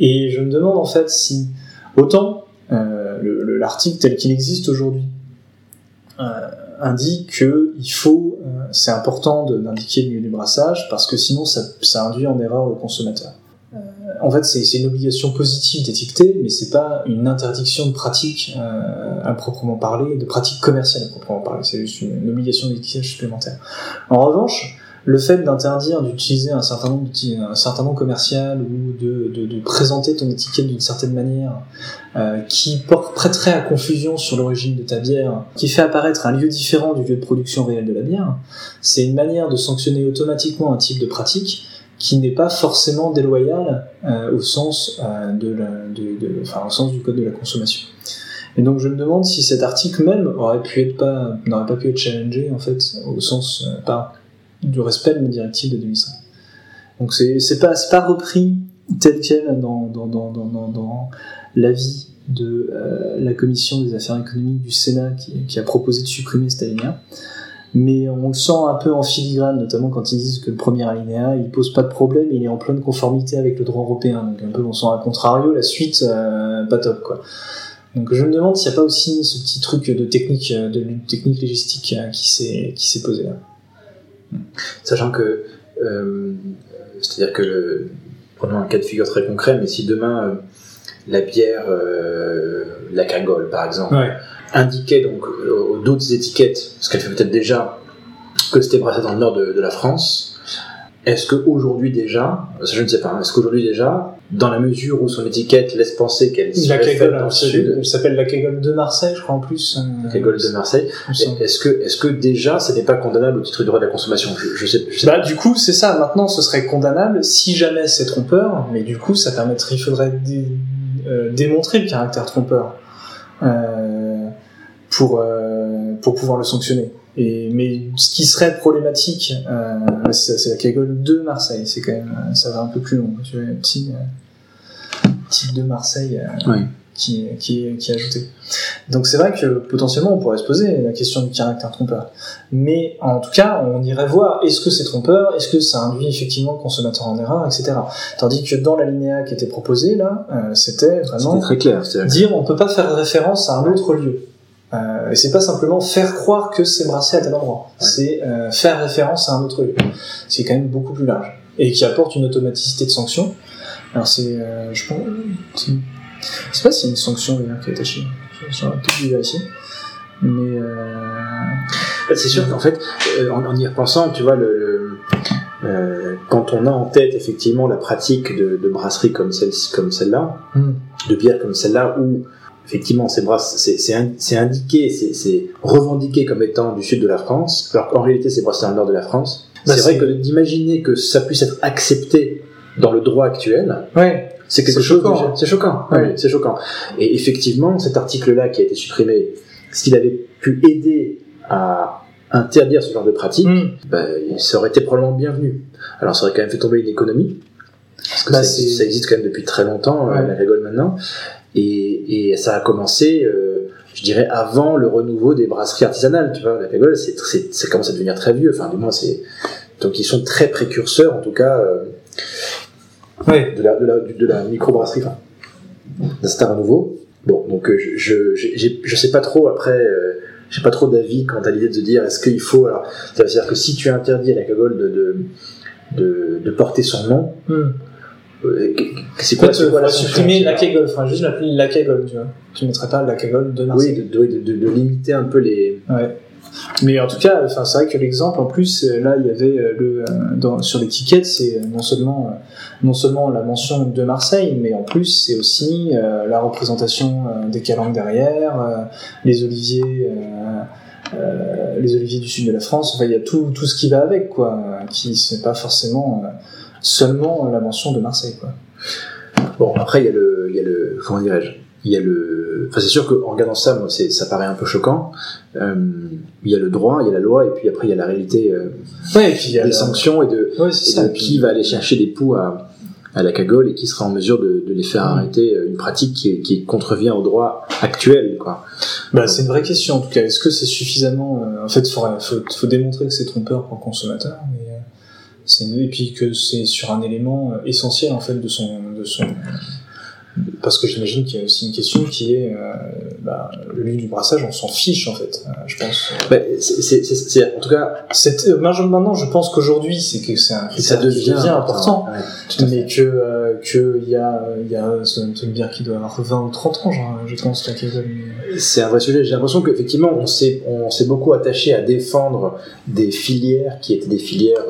Et je me demande en fait si, autant euh, l'article tel qu'il existe aujourd'hui euh, indique que il faut, euh, c'est important d'indiquer le lieu du brassage parce que sinon ça, ça induit en erreur le consommateur en fait, c'est une obligation positive d'étiqueter, mais c'est pas une interdiction de pratique euh, à proprement parler, de pratique commerciale à proprement parler. C'est juste une, obligation d'étiquetage supplémentaire. En revanche, le fait d'interdire d'utiliser un certain nombre un certain nom commercial ou de, de, de présenter ton étiquette d'une certaine manière euh, qui porte, prêterait à confusion sur l'origine de ta bière, qui fait apparaître un lieu différent du lieu de production réel de la bière, c'est une manière de sanctionner automatiquement un type de pratique qui n'est pas forcément déloyal euh, au sens euh, de, de, enfin, au sens du code de la consommation. Et donc je me demande si cet article même aurait pu être pas n'aurait pas pu être challengé en fait au sens euh, pas du respect de la directive de 2005. Donc c'est pas pas repris tel quel dans dans dans dans, dans l'avis de la commission des affaires économiques du Sénat qui, qui a proposé de supprimer cet alinéa mais on le sent un peu en filigrane, notamment quand ils disent que le premier alinéa, il pose pas de problème, il est en pleine conformité avec le droit européen. Donc un peu on sent à contrario, la suite, euh, pas top quoi. Donc je me demande s'il n'y a pas aussi ce petit truc de technique, de technique logistique euh, qui s'est posé là.
Sachant que, euh, c'est-à-dire que, le, prenons un cas de figure très concret, mais si demain la bière, la cagole par exemple, ouais indiquait donc euh, d'autres étiquettes, parce qu'elle fait peut-être déjà que c'était brassé dans le nord de, la France. Est-ce qu'aujourd'hui déjà, je ne sais pas, est-ce qu'aujourd'hui déjà, dans la mesure où son étiquette laisse penser qu'elle
la Kegel, dans le sud, elle s'appelle la Kegel de Marseille, je crois en plus.
La Kegel de Marseille. Est-ce que, est-ce que déjà, ce n'est pas condamnable au titre du droit de la consommation? Je, sais,
bah, du coup, c'est ça. Maintenant, ce serait condamnable si jamais c'est trompeur, mais du coup, ça permettrait, il faudrait euh, démontrer le caractère trompeur. Euh, pour euh, pour pouvoir le sanctionner. Et mais ce qui serait problématique, euh, c'est la cagole de Marseille. C'est quand même euh, ça va un peu plus long. Tu vois, petit petit de Marseille. Oui. Qui, qui, qui est ajouté. Donc c'est vrai que potentiellement on pourrait se poser la question du caractère trompeur. Mais en tout cas, on irait voir est-ce que c'est trompeur, est-ce que ça induit effectivement le consommateur en erreur, etc. Tandis que dans l'alinéa qui était proposé là, c'était vraiment
très clair,
dire on peut pas faire référence à un autre lieu. Euh, et c'est pas simplement faire croire que c'est brassé à tel endroit, c'est euh, faire référence à un autre lieu. C'est quand même beaucoup plus large et qui apporte une automaticité de sanction. Alors c'est, euh, je pense, je sais pas s'il y a une sanction d'ailleurs qui est attachée. J'aurais peut-être vérifier. Mais euh...
c'est sûr qu'en fait, en, y repensant, tu vois, le, euh, quand on a en tête effectivement la pratique de, de brasserie comme celle comme celle-là, hmm. de bière comme celle-là, où effectivement, c'est c'est indiqué, c'est revendiqué comme étant du sud de la France, alors qu'en réalité, c'est brassé dans le nord de la France. Bah, c'est vrai que d'imaginer que ça puisse être accepté dans le droit actuel,
ouais.
c'est quelque chose. C'est choquant. Ouais. c'est choquant. Et effectivement, cet article-là qui a été supprimé, s'il avait pu aider à interdire ce genre de pratique, hmm. bah, ça aurait été probablement bienvenu. Alors, ça aurait quand même fait tomber une économie. Parce que bah, ça, existe quand même depuis très longtemps, euh, la rigole maintenant. Et, et ça a commencé, euh, je dirais, avant le renouveau des brasseries artisanales. Tu vois, la Pégole, c'est, c'est, ça commence à devenir très vieux. Enfin, du moins, c'est donc ils sont très précurseurs, en tout cas, euh,
ouais.
de la de la, de la microbrasserie, enfin, d'un certain renouveau. Bon, donc euh, je je, je sais pas trop après. Euh, j'ai pas trop d'avis quant à l'idée de dire est-ce qu'il faut alors c'est à dire que si tu interdis à la cagole de, de, de, de porter son nom
hmm
c'est
En
quoi,
fait,
c'est quoi la
supprimer enfin juste l'appeler la cagole, tu vois. Tu mettrais pas la cagole de
Oui,
Marseille.
de, de, de- de limiter un peu les.
Ouais. Mais en tout cas, enfin, c'est vrai que l'exemple, en plus, euh, là, il y avait euh, le, euh, dans, sur l'étiquette, c'est non seulement, non seulement la mention de Marseille, mais en plus, c'est aussi euh, la représentation euh, des calanques derrière, euh, les oliviers, les oliviers du sud de la France. Enfin, il y a tout, tout ce qui va avec, quoi, qui c'est pas forcément seulement la mention de Marseille, quoi.
Bon, après, il y a le. Il y a le comment dirais-je Il y a le. Enfin, c'est sûr qu'en regardant ça, moi, ça paraît un peu choquant. Euh, il y a le droit, il y a la loi, et puis après, il y a la réalité euh,
Ouais, et puis il y a
des
la-
sanctions et de,
Ouais, c'est
et
ça.
de qui va aller chercher des poux à, à la cagole et qui sera en mesure de, de les faire arrêter euh, une pratique qui, qui contrevient au droit actuel, quoi.
Bah, c'est une vraie question en tout cas. Est-ce que c'est suffisamment euh, En fait, il faut, faut, faut démontrer que c'est trompeur pour le consommateur, mais et puis que c'est sur un élément euh, essentiel en fait de son de son. Parce que j'imagine qu'il y a aussi une question qui est euh, bah, le lieu du brassage, on s'en fiche en fait. euh, je pense.
Bah, c'est, c'est, c'est- c'est- en tout cas,
C'est euh, maintenant, je pense qu'aujourd'hui, c'est que c'est un
ça
qui
devient,
important.
Ouais.
Mais que euh, que il y a il y a c'est une bière qui doit avoir 20 ou 30 ans, genre, je pense,
C'est un vrai sujet. J'ai l'impression qu'effectivement, on s'est, on s'est beaucoup attaché à défendre des filières qui étaient des filières,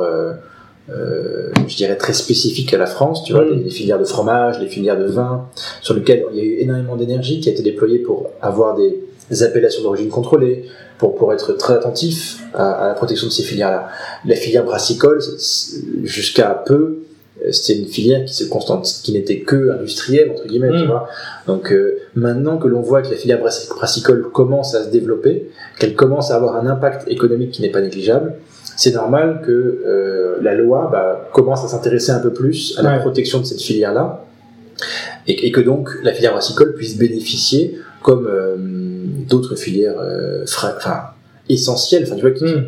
euh, je dirais, très spécifiques à la France, tu vois, des filières de fromage, des filières de vin, sur lesquelles il y a eu énormément d'énergie qui a été déployée pour avoir des, des appellations d'origine contrôlée, pour, pour être très attentif à, à la protection de ces filières-là. La filière brassicole, jusqu'à peu, c'était une filière qui se constante, qui n'était que industrielle entre guillemets, tu
Mm.
vois. Donc euh, maintenant que l'on voit que la filière brassic- brassicole commence à se développer, qu'elle commence à avoir un impact économique qui n'est pas négligeable, c'est normal que euh, la loi bah, commence à s'intéresser un peu plus à la
Ouais.
protection de cette filière-là, et, et que donc la filière brassicole puisse bénéficier comme euh, d'autres filières euh, fra- enfin, essentielles, enfin tu vois, qui,
Hmm.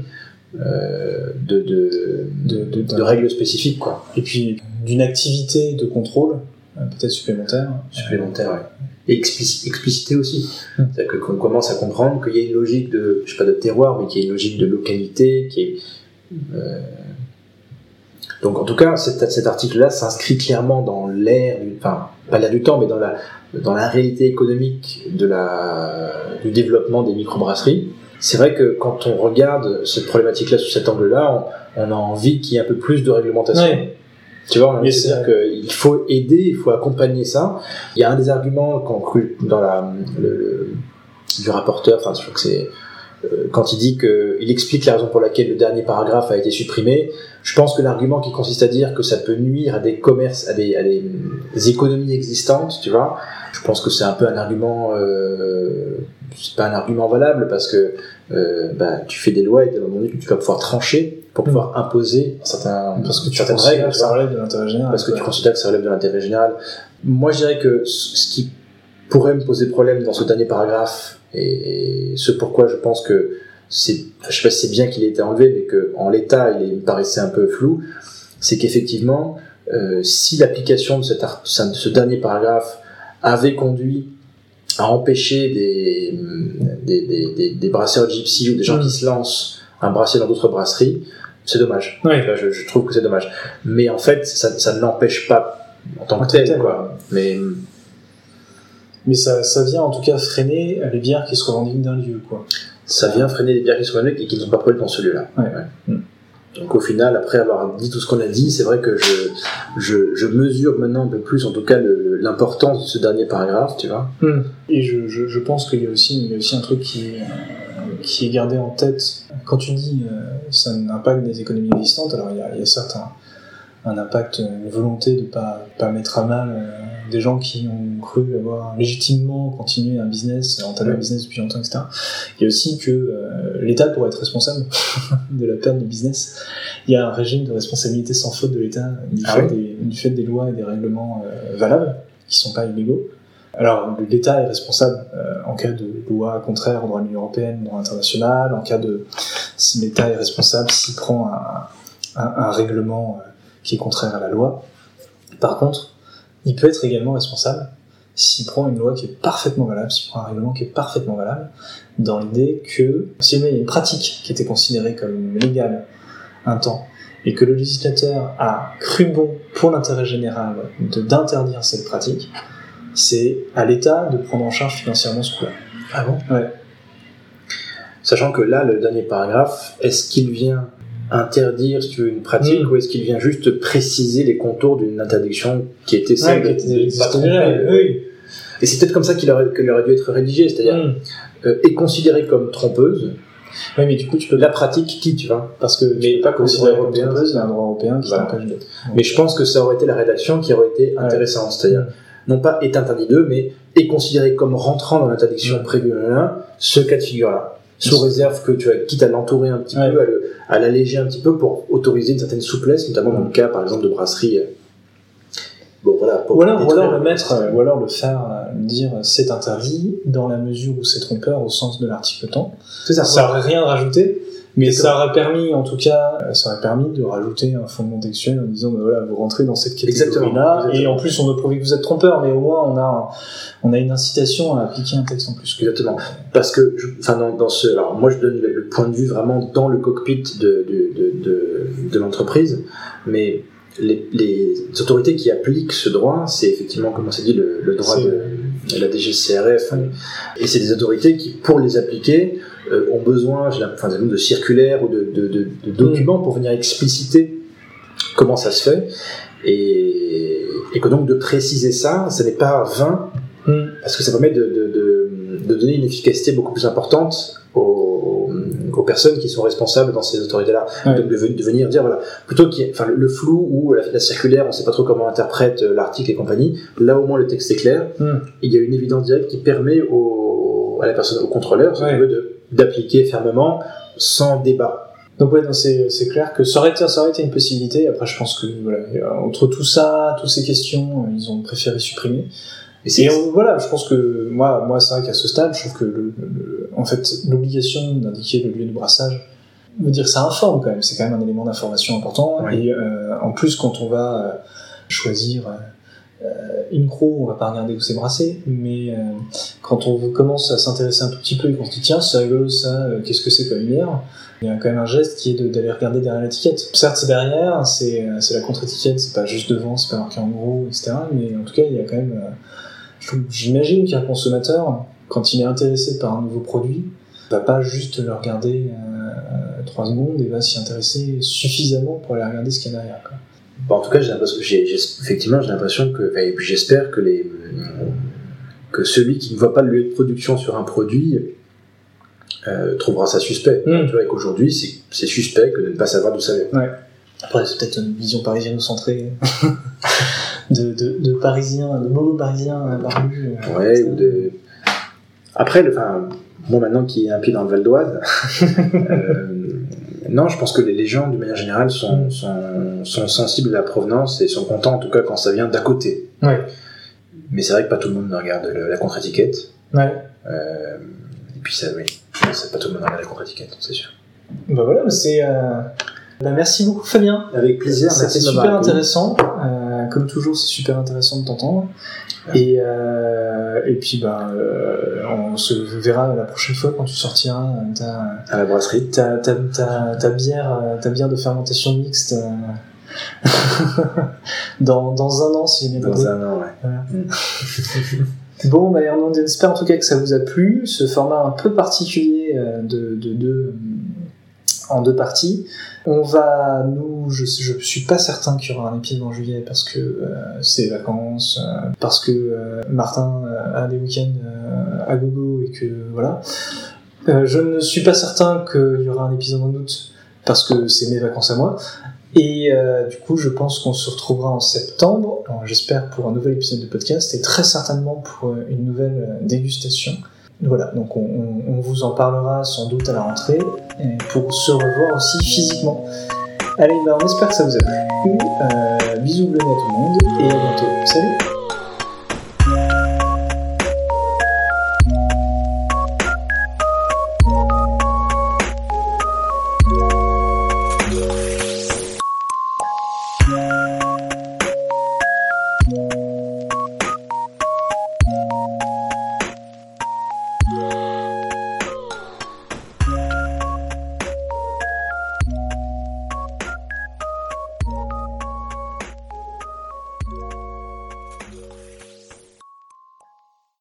Euh, de, règles spécifiques quoi.
et puis d'une activité de contrôle euh, peut-être supplémentaire.
supplémentaire. Et explici- explicité aussi.
Mm.
C'est-à-dire que- qu'on commence à comprendre qu'il y a une logique de, je sais pas, de terroir, mais qu'il y a une logique de localité, qui est, euh, donc en tout cas, cet, cet article-là s'inscrit clairement dans l'ère, enfin, pas l'ère du temps, mais dans la, dans la réalité économique de la, du développement des microbrasseries. C'est vrai que quand on regarde cette problématique-là sous cet angle-là, on, on a envie qu'il y ait un peu plus de réglementation.
Ouais.
Tu vois, on a
Mais
envie de
c'est-
dire qu'il faut aider, il faut accompagner ça. Il y a un des arguments qu'on dans la, le, le- du rapporteur, enfin, je crois que c'est quand il dit que il explique la raison pour laquelle le dernier paragraphe a été supprimé. Je pense que l'argument qui consiste à dire que ça peut nuire à des commerces, à des, à des, des économies existantes, tu vois, je pense que c'est un peu un argument, euh, c'est pas un argument valable parce que euh, bah, tu fais des lois et à un moment donné tu vas pouvoir trancher pour pouvoir imposer certains,
Parce que tu
certaines
considères
règles,
que
tu vois
ça relève de l'intérêt général.
parce que tu considères que ça relève de l'intérêt général. Moi, je dirais que ce qui pourrait me poser problème dans ce dernier paragraphe, et, et ce pourquoi je pense que c'est, je sais pas si c'est bien qu'il ait été enlevé, mais que en l'état, il, est- il me paraissait un peu flou, c'est qu'effectivement, euh, si l'application de, cet art- de ce dernier paragraphe avait conduit à empêcher des, des, des, des, des brasseurs gypsy ou des gens
Mm.
qui se lancent à brasser dans d'autres brasseries, c'est dommage. Je, je trouve que c'est dommage. Mais en fait, ça, ça ne l'empêche pas en tant que tel, quoi. Mais
Mais ça, ça vient en tout cas freiner les bières qui se revendiquent d'un lieu, quoi.
ça vient freiner les bières qui sont vendues et qui ne sont pas produites dans celui-là.
Ouais. Mm.
Donc au final, après avoir dit tout ce qu'on a dit, c'est vrai que je, je, je mesure maintenant un peu plus, en tout cas, l'importance de ce dernier paragraphe, tu vois.
Et je, je, je pense qu'il y a y a aussi un truc qui est, euh, qui est gardé en tête. Quand tu dis euh, ça impacte des économies existantes, alors il y a, il y a certes un, un impact, une volonté de pas pas mettre à mal euh, des gens qui ont cru avoir légitimement continué un business, entamé un business depuis longtemps, etc. Il y a aussi que euh, l'État pourrait être responsable de la perte du business. Il y a un régime de responsabilité sans faute de l'État du,
Ah
fait
oui
des, du fait des lois et des règlements euh, valables qui sont pas illégaux. Alors, l'État est responsable euh, en cas de loi contraire au droit de l'Union européenne, au droit international, en cas de... Si l'État est responsable s'il prend un, un, un règlement euh, qui est contraire à la loi. Par contre, il peut être également responsable s'il prend une loi qui est parfaitement valable, s'il prend un règlement qui est parfaitement valable, dans l'idée que si jamais il y a une pratique qui était considérée comme légale un temps, et que le législateur a cru bon pour l'intérêt général d'interdire cette pratique, c'est à l'État de prendre en charge financièrement ce coup-là.
Ah bon?
Ouais.
Sachant que là, le dernier paragraphe, est-ce qu'il vient interdire si tu veux, une pratique
Mm.
ou est-ce qu'il vient juste préciser les contours d'une interdiction qui était celle
Ouais, qui
de-
était-
de pas tromper,
oui.
Et c'est peut-être comme ça qu'il aurait, qu'il aurait dû être rédigé, c'est-à-dire
Mm.
euh, est considérée comme trompeuse
Ouais, mais du coup, tu peux
la pratique qui, tu vois.
parce que
Mais
tu peux pas considérer comme
européen,
trompeuse, il y a un droit européen qui
Voilà.
t'empêche de.
Mais je pense que ça aurait été la rédaction qui aurait été intéressante, c'est-à-dire non pas est interdit d'eux, mais est considéré comme rentrant dans l'interdiction
Mm.
prévue ce cas de figure-là. Sous réserve que tu as, quitte à l'entourer un petit
Ouais.
peu, à l'alléger un petit peu pour autoriser une certaine souplesse, notamment dans le cas, par exemple, de brasserie. euh, Bon, voilà. pour
Ou alors, ou
détruire-
alors le mettre, euh, ou alors le faire euh, dire euh, c'est interdit dans la mesure où c'est trompeur au sens de l'article temps.
Ça.
Ça aurait rien rajouté, mais ça aurait permis, en tout cas, euh, ça aurait permis de rajouter un fondement textuel en disant, bah voilà, vous rentrez dans cette catégorie-là,
exactement.
et en plus on ne prouve que vous êtes trompeur, mais au moins on a, on a une incitation à appliquer un texte en plus.
Exactement. Parce que, je- enfin, dans, dans ce, alors moi je donne le, le point de vue vraiment dans le cockpit de, de, de, de, de l'entreprise, mais les, les autorités qui appliquent ce droit, c'est effectivement, comme on s'est dit, le, le droit de la DGCRF, et c'est des autorités qui, pour les appliquer, euh, ont besoin, enfin, de circulaires ou de, de, de, de documents pour venir expliciter comment ça se fait, et, et que donc de préciser ça, ce n'est pas vain
Hmm.
parce que ça permet de donner une efficacité beaucoup plus importante aux, aux personnes qui sont responsables dans ces autorités-là.
Ouais.
Donc de, ve- de venir dire, voilà, plutôt ait enfin, le, flou ou la, la circulaire, on ne sait pas trop comment on interprète euh, l'article et compagnie, là au moins le texte est clair,
Hmm.
il y a une évidence directe qui permet au, à la personne, au contrôleur, si
Ouais.
d'appliquer fermement sans débat.
Donc ouais, c'est clair que ça aurait, été, ça aurait été une possibilité. Après, je pense que voilà, entre tout ça, toutes ces questions, ils ont préféré supprimer.
Et c'est
Et on- voilà, je pense que moi, moi c'est vrai qu'à ce stade, je trouve que le, le- en fait, l'obligation d'indiquer le lieu de brassage veut dire ça informe quand même. C'est quand même un élément d'information important. Et euh, en plus, quand on va euh, choisir euh, une croix, on va pas regarder où c'est brassé, mais euh, quand on commence à s'intéresser un tout petit peu et qu'on se dit tiens, c'est rigolo ça, qu'est-ce que c'est comme bière il y a quand même un geste qui est de- d'aller regarder derrière l'étiquette. Certes, c'est derrière, c'est c'est la contre-étiquette, c'est pas juste devant, c'est pas marqué en gros, etc. Mais en tout cas, il y a quand même. J'imagine qu'un consommateur, quand il est intéressé par un nouveau produit, va pas juste le regarder euh, trois secondes et va s'y intéresser suffisamment pour aller regarder ce qu'il y a derrière. quoi.
Bon, en tout cas, j'ai l'impression, j'ai, effectivement, j'ai l'impression que, et puis j'espère que les, que celui qui ne voit pas le lieu de production sur un produit euh, trouvera ça suspect.
Mm.
Tu vois, et qu'aujourd'hui, c'est, c'est suspect que de ne pas savoir d'où ça vient.
Après, c'est peut-être une vision parisienne centrée de, de, de parisiens, de mots parisiens barbus. euh,
Ouais, ou de. Après, le, enfin, moi maintenant qui ai un pied dans le Val d'Oise, euh, non, je pense que les, gens, d'une manière générale, sont, sont, sont sensibles à la provenance et sont contents, en tout cas, quand ça vient d'à côté.
Ouais.
Mais c'est vrai que pas tout le monde regarde le- la contre-étiquette.
Ouais.
Euh, et puis ça, oui, c'est pas tout le monde regarde la contre-étiquette, c'est sûr.
Bah voilà, mais c'est. euh, bah merci beaucoup Fabien.
Avec plaisir,
C'était
de
super intéressant. Euh, comme toujours, c'est super intéressant de t'entendre. Et, euh, et puis, bah, euh, on se verra la prochaine fois quand tu sortiras euh, ta,
À la brasserie.
ta, ta, ta, ta bière, ta bière de fermentation mixte dans, dans un an, si j'ai bien compris.
Dans un an, ouais.
Bon, bah, on espère en tout cas que ça vous a plu. Ce format un peu particulier de, de, de- en deux parties. On va, nous, je, je suis pas certain qu'il y aura un épisode en juillet parce que euh, c'est vacances, euh, parce que euh, Martin euh, a des week-ends à gogo et que voilà. Je ne suis pas certain qu'il y aura un épisode en août parce que c'est mes vacances à moi. Et du coup, je pense qu'on se retrouvera en septembre, j'espère pour un nouvel épisode de podcast et très certainement pour une nouvelle dégustation. Voilà, donc on, on- vous en parlera sans doute à la rentrée pour se revoir aussi physiquement. Allez, bah, on espère que ça vous a plu. Euh, bisous bleus à tout le monde et à bientôt. Salut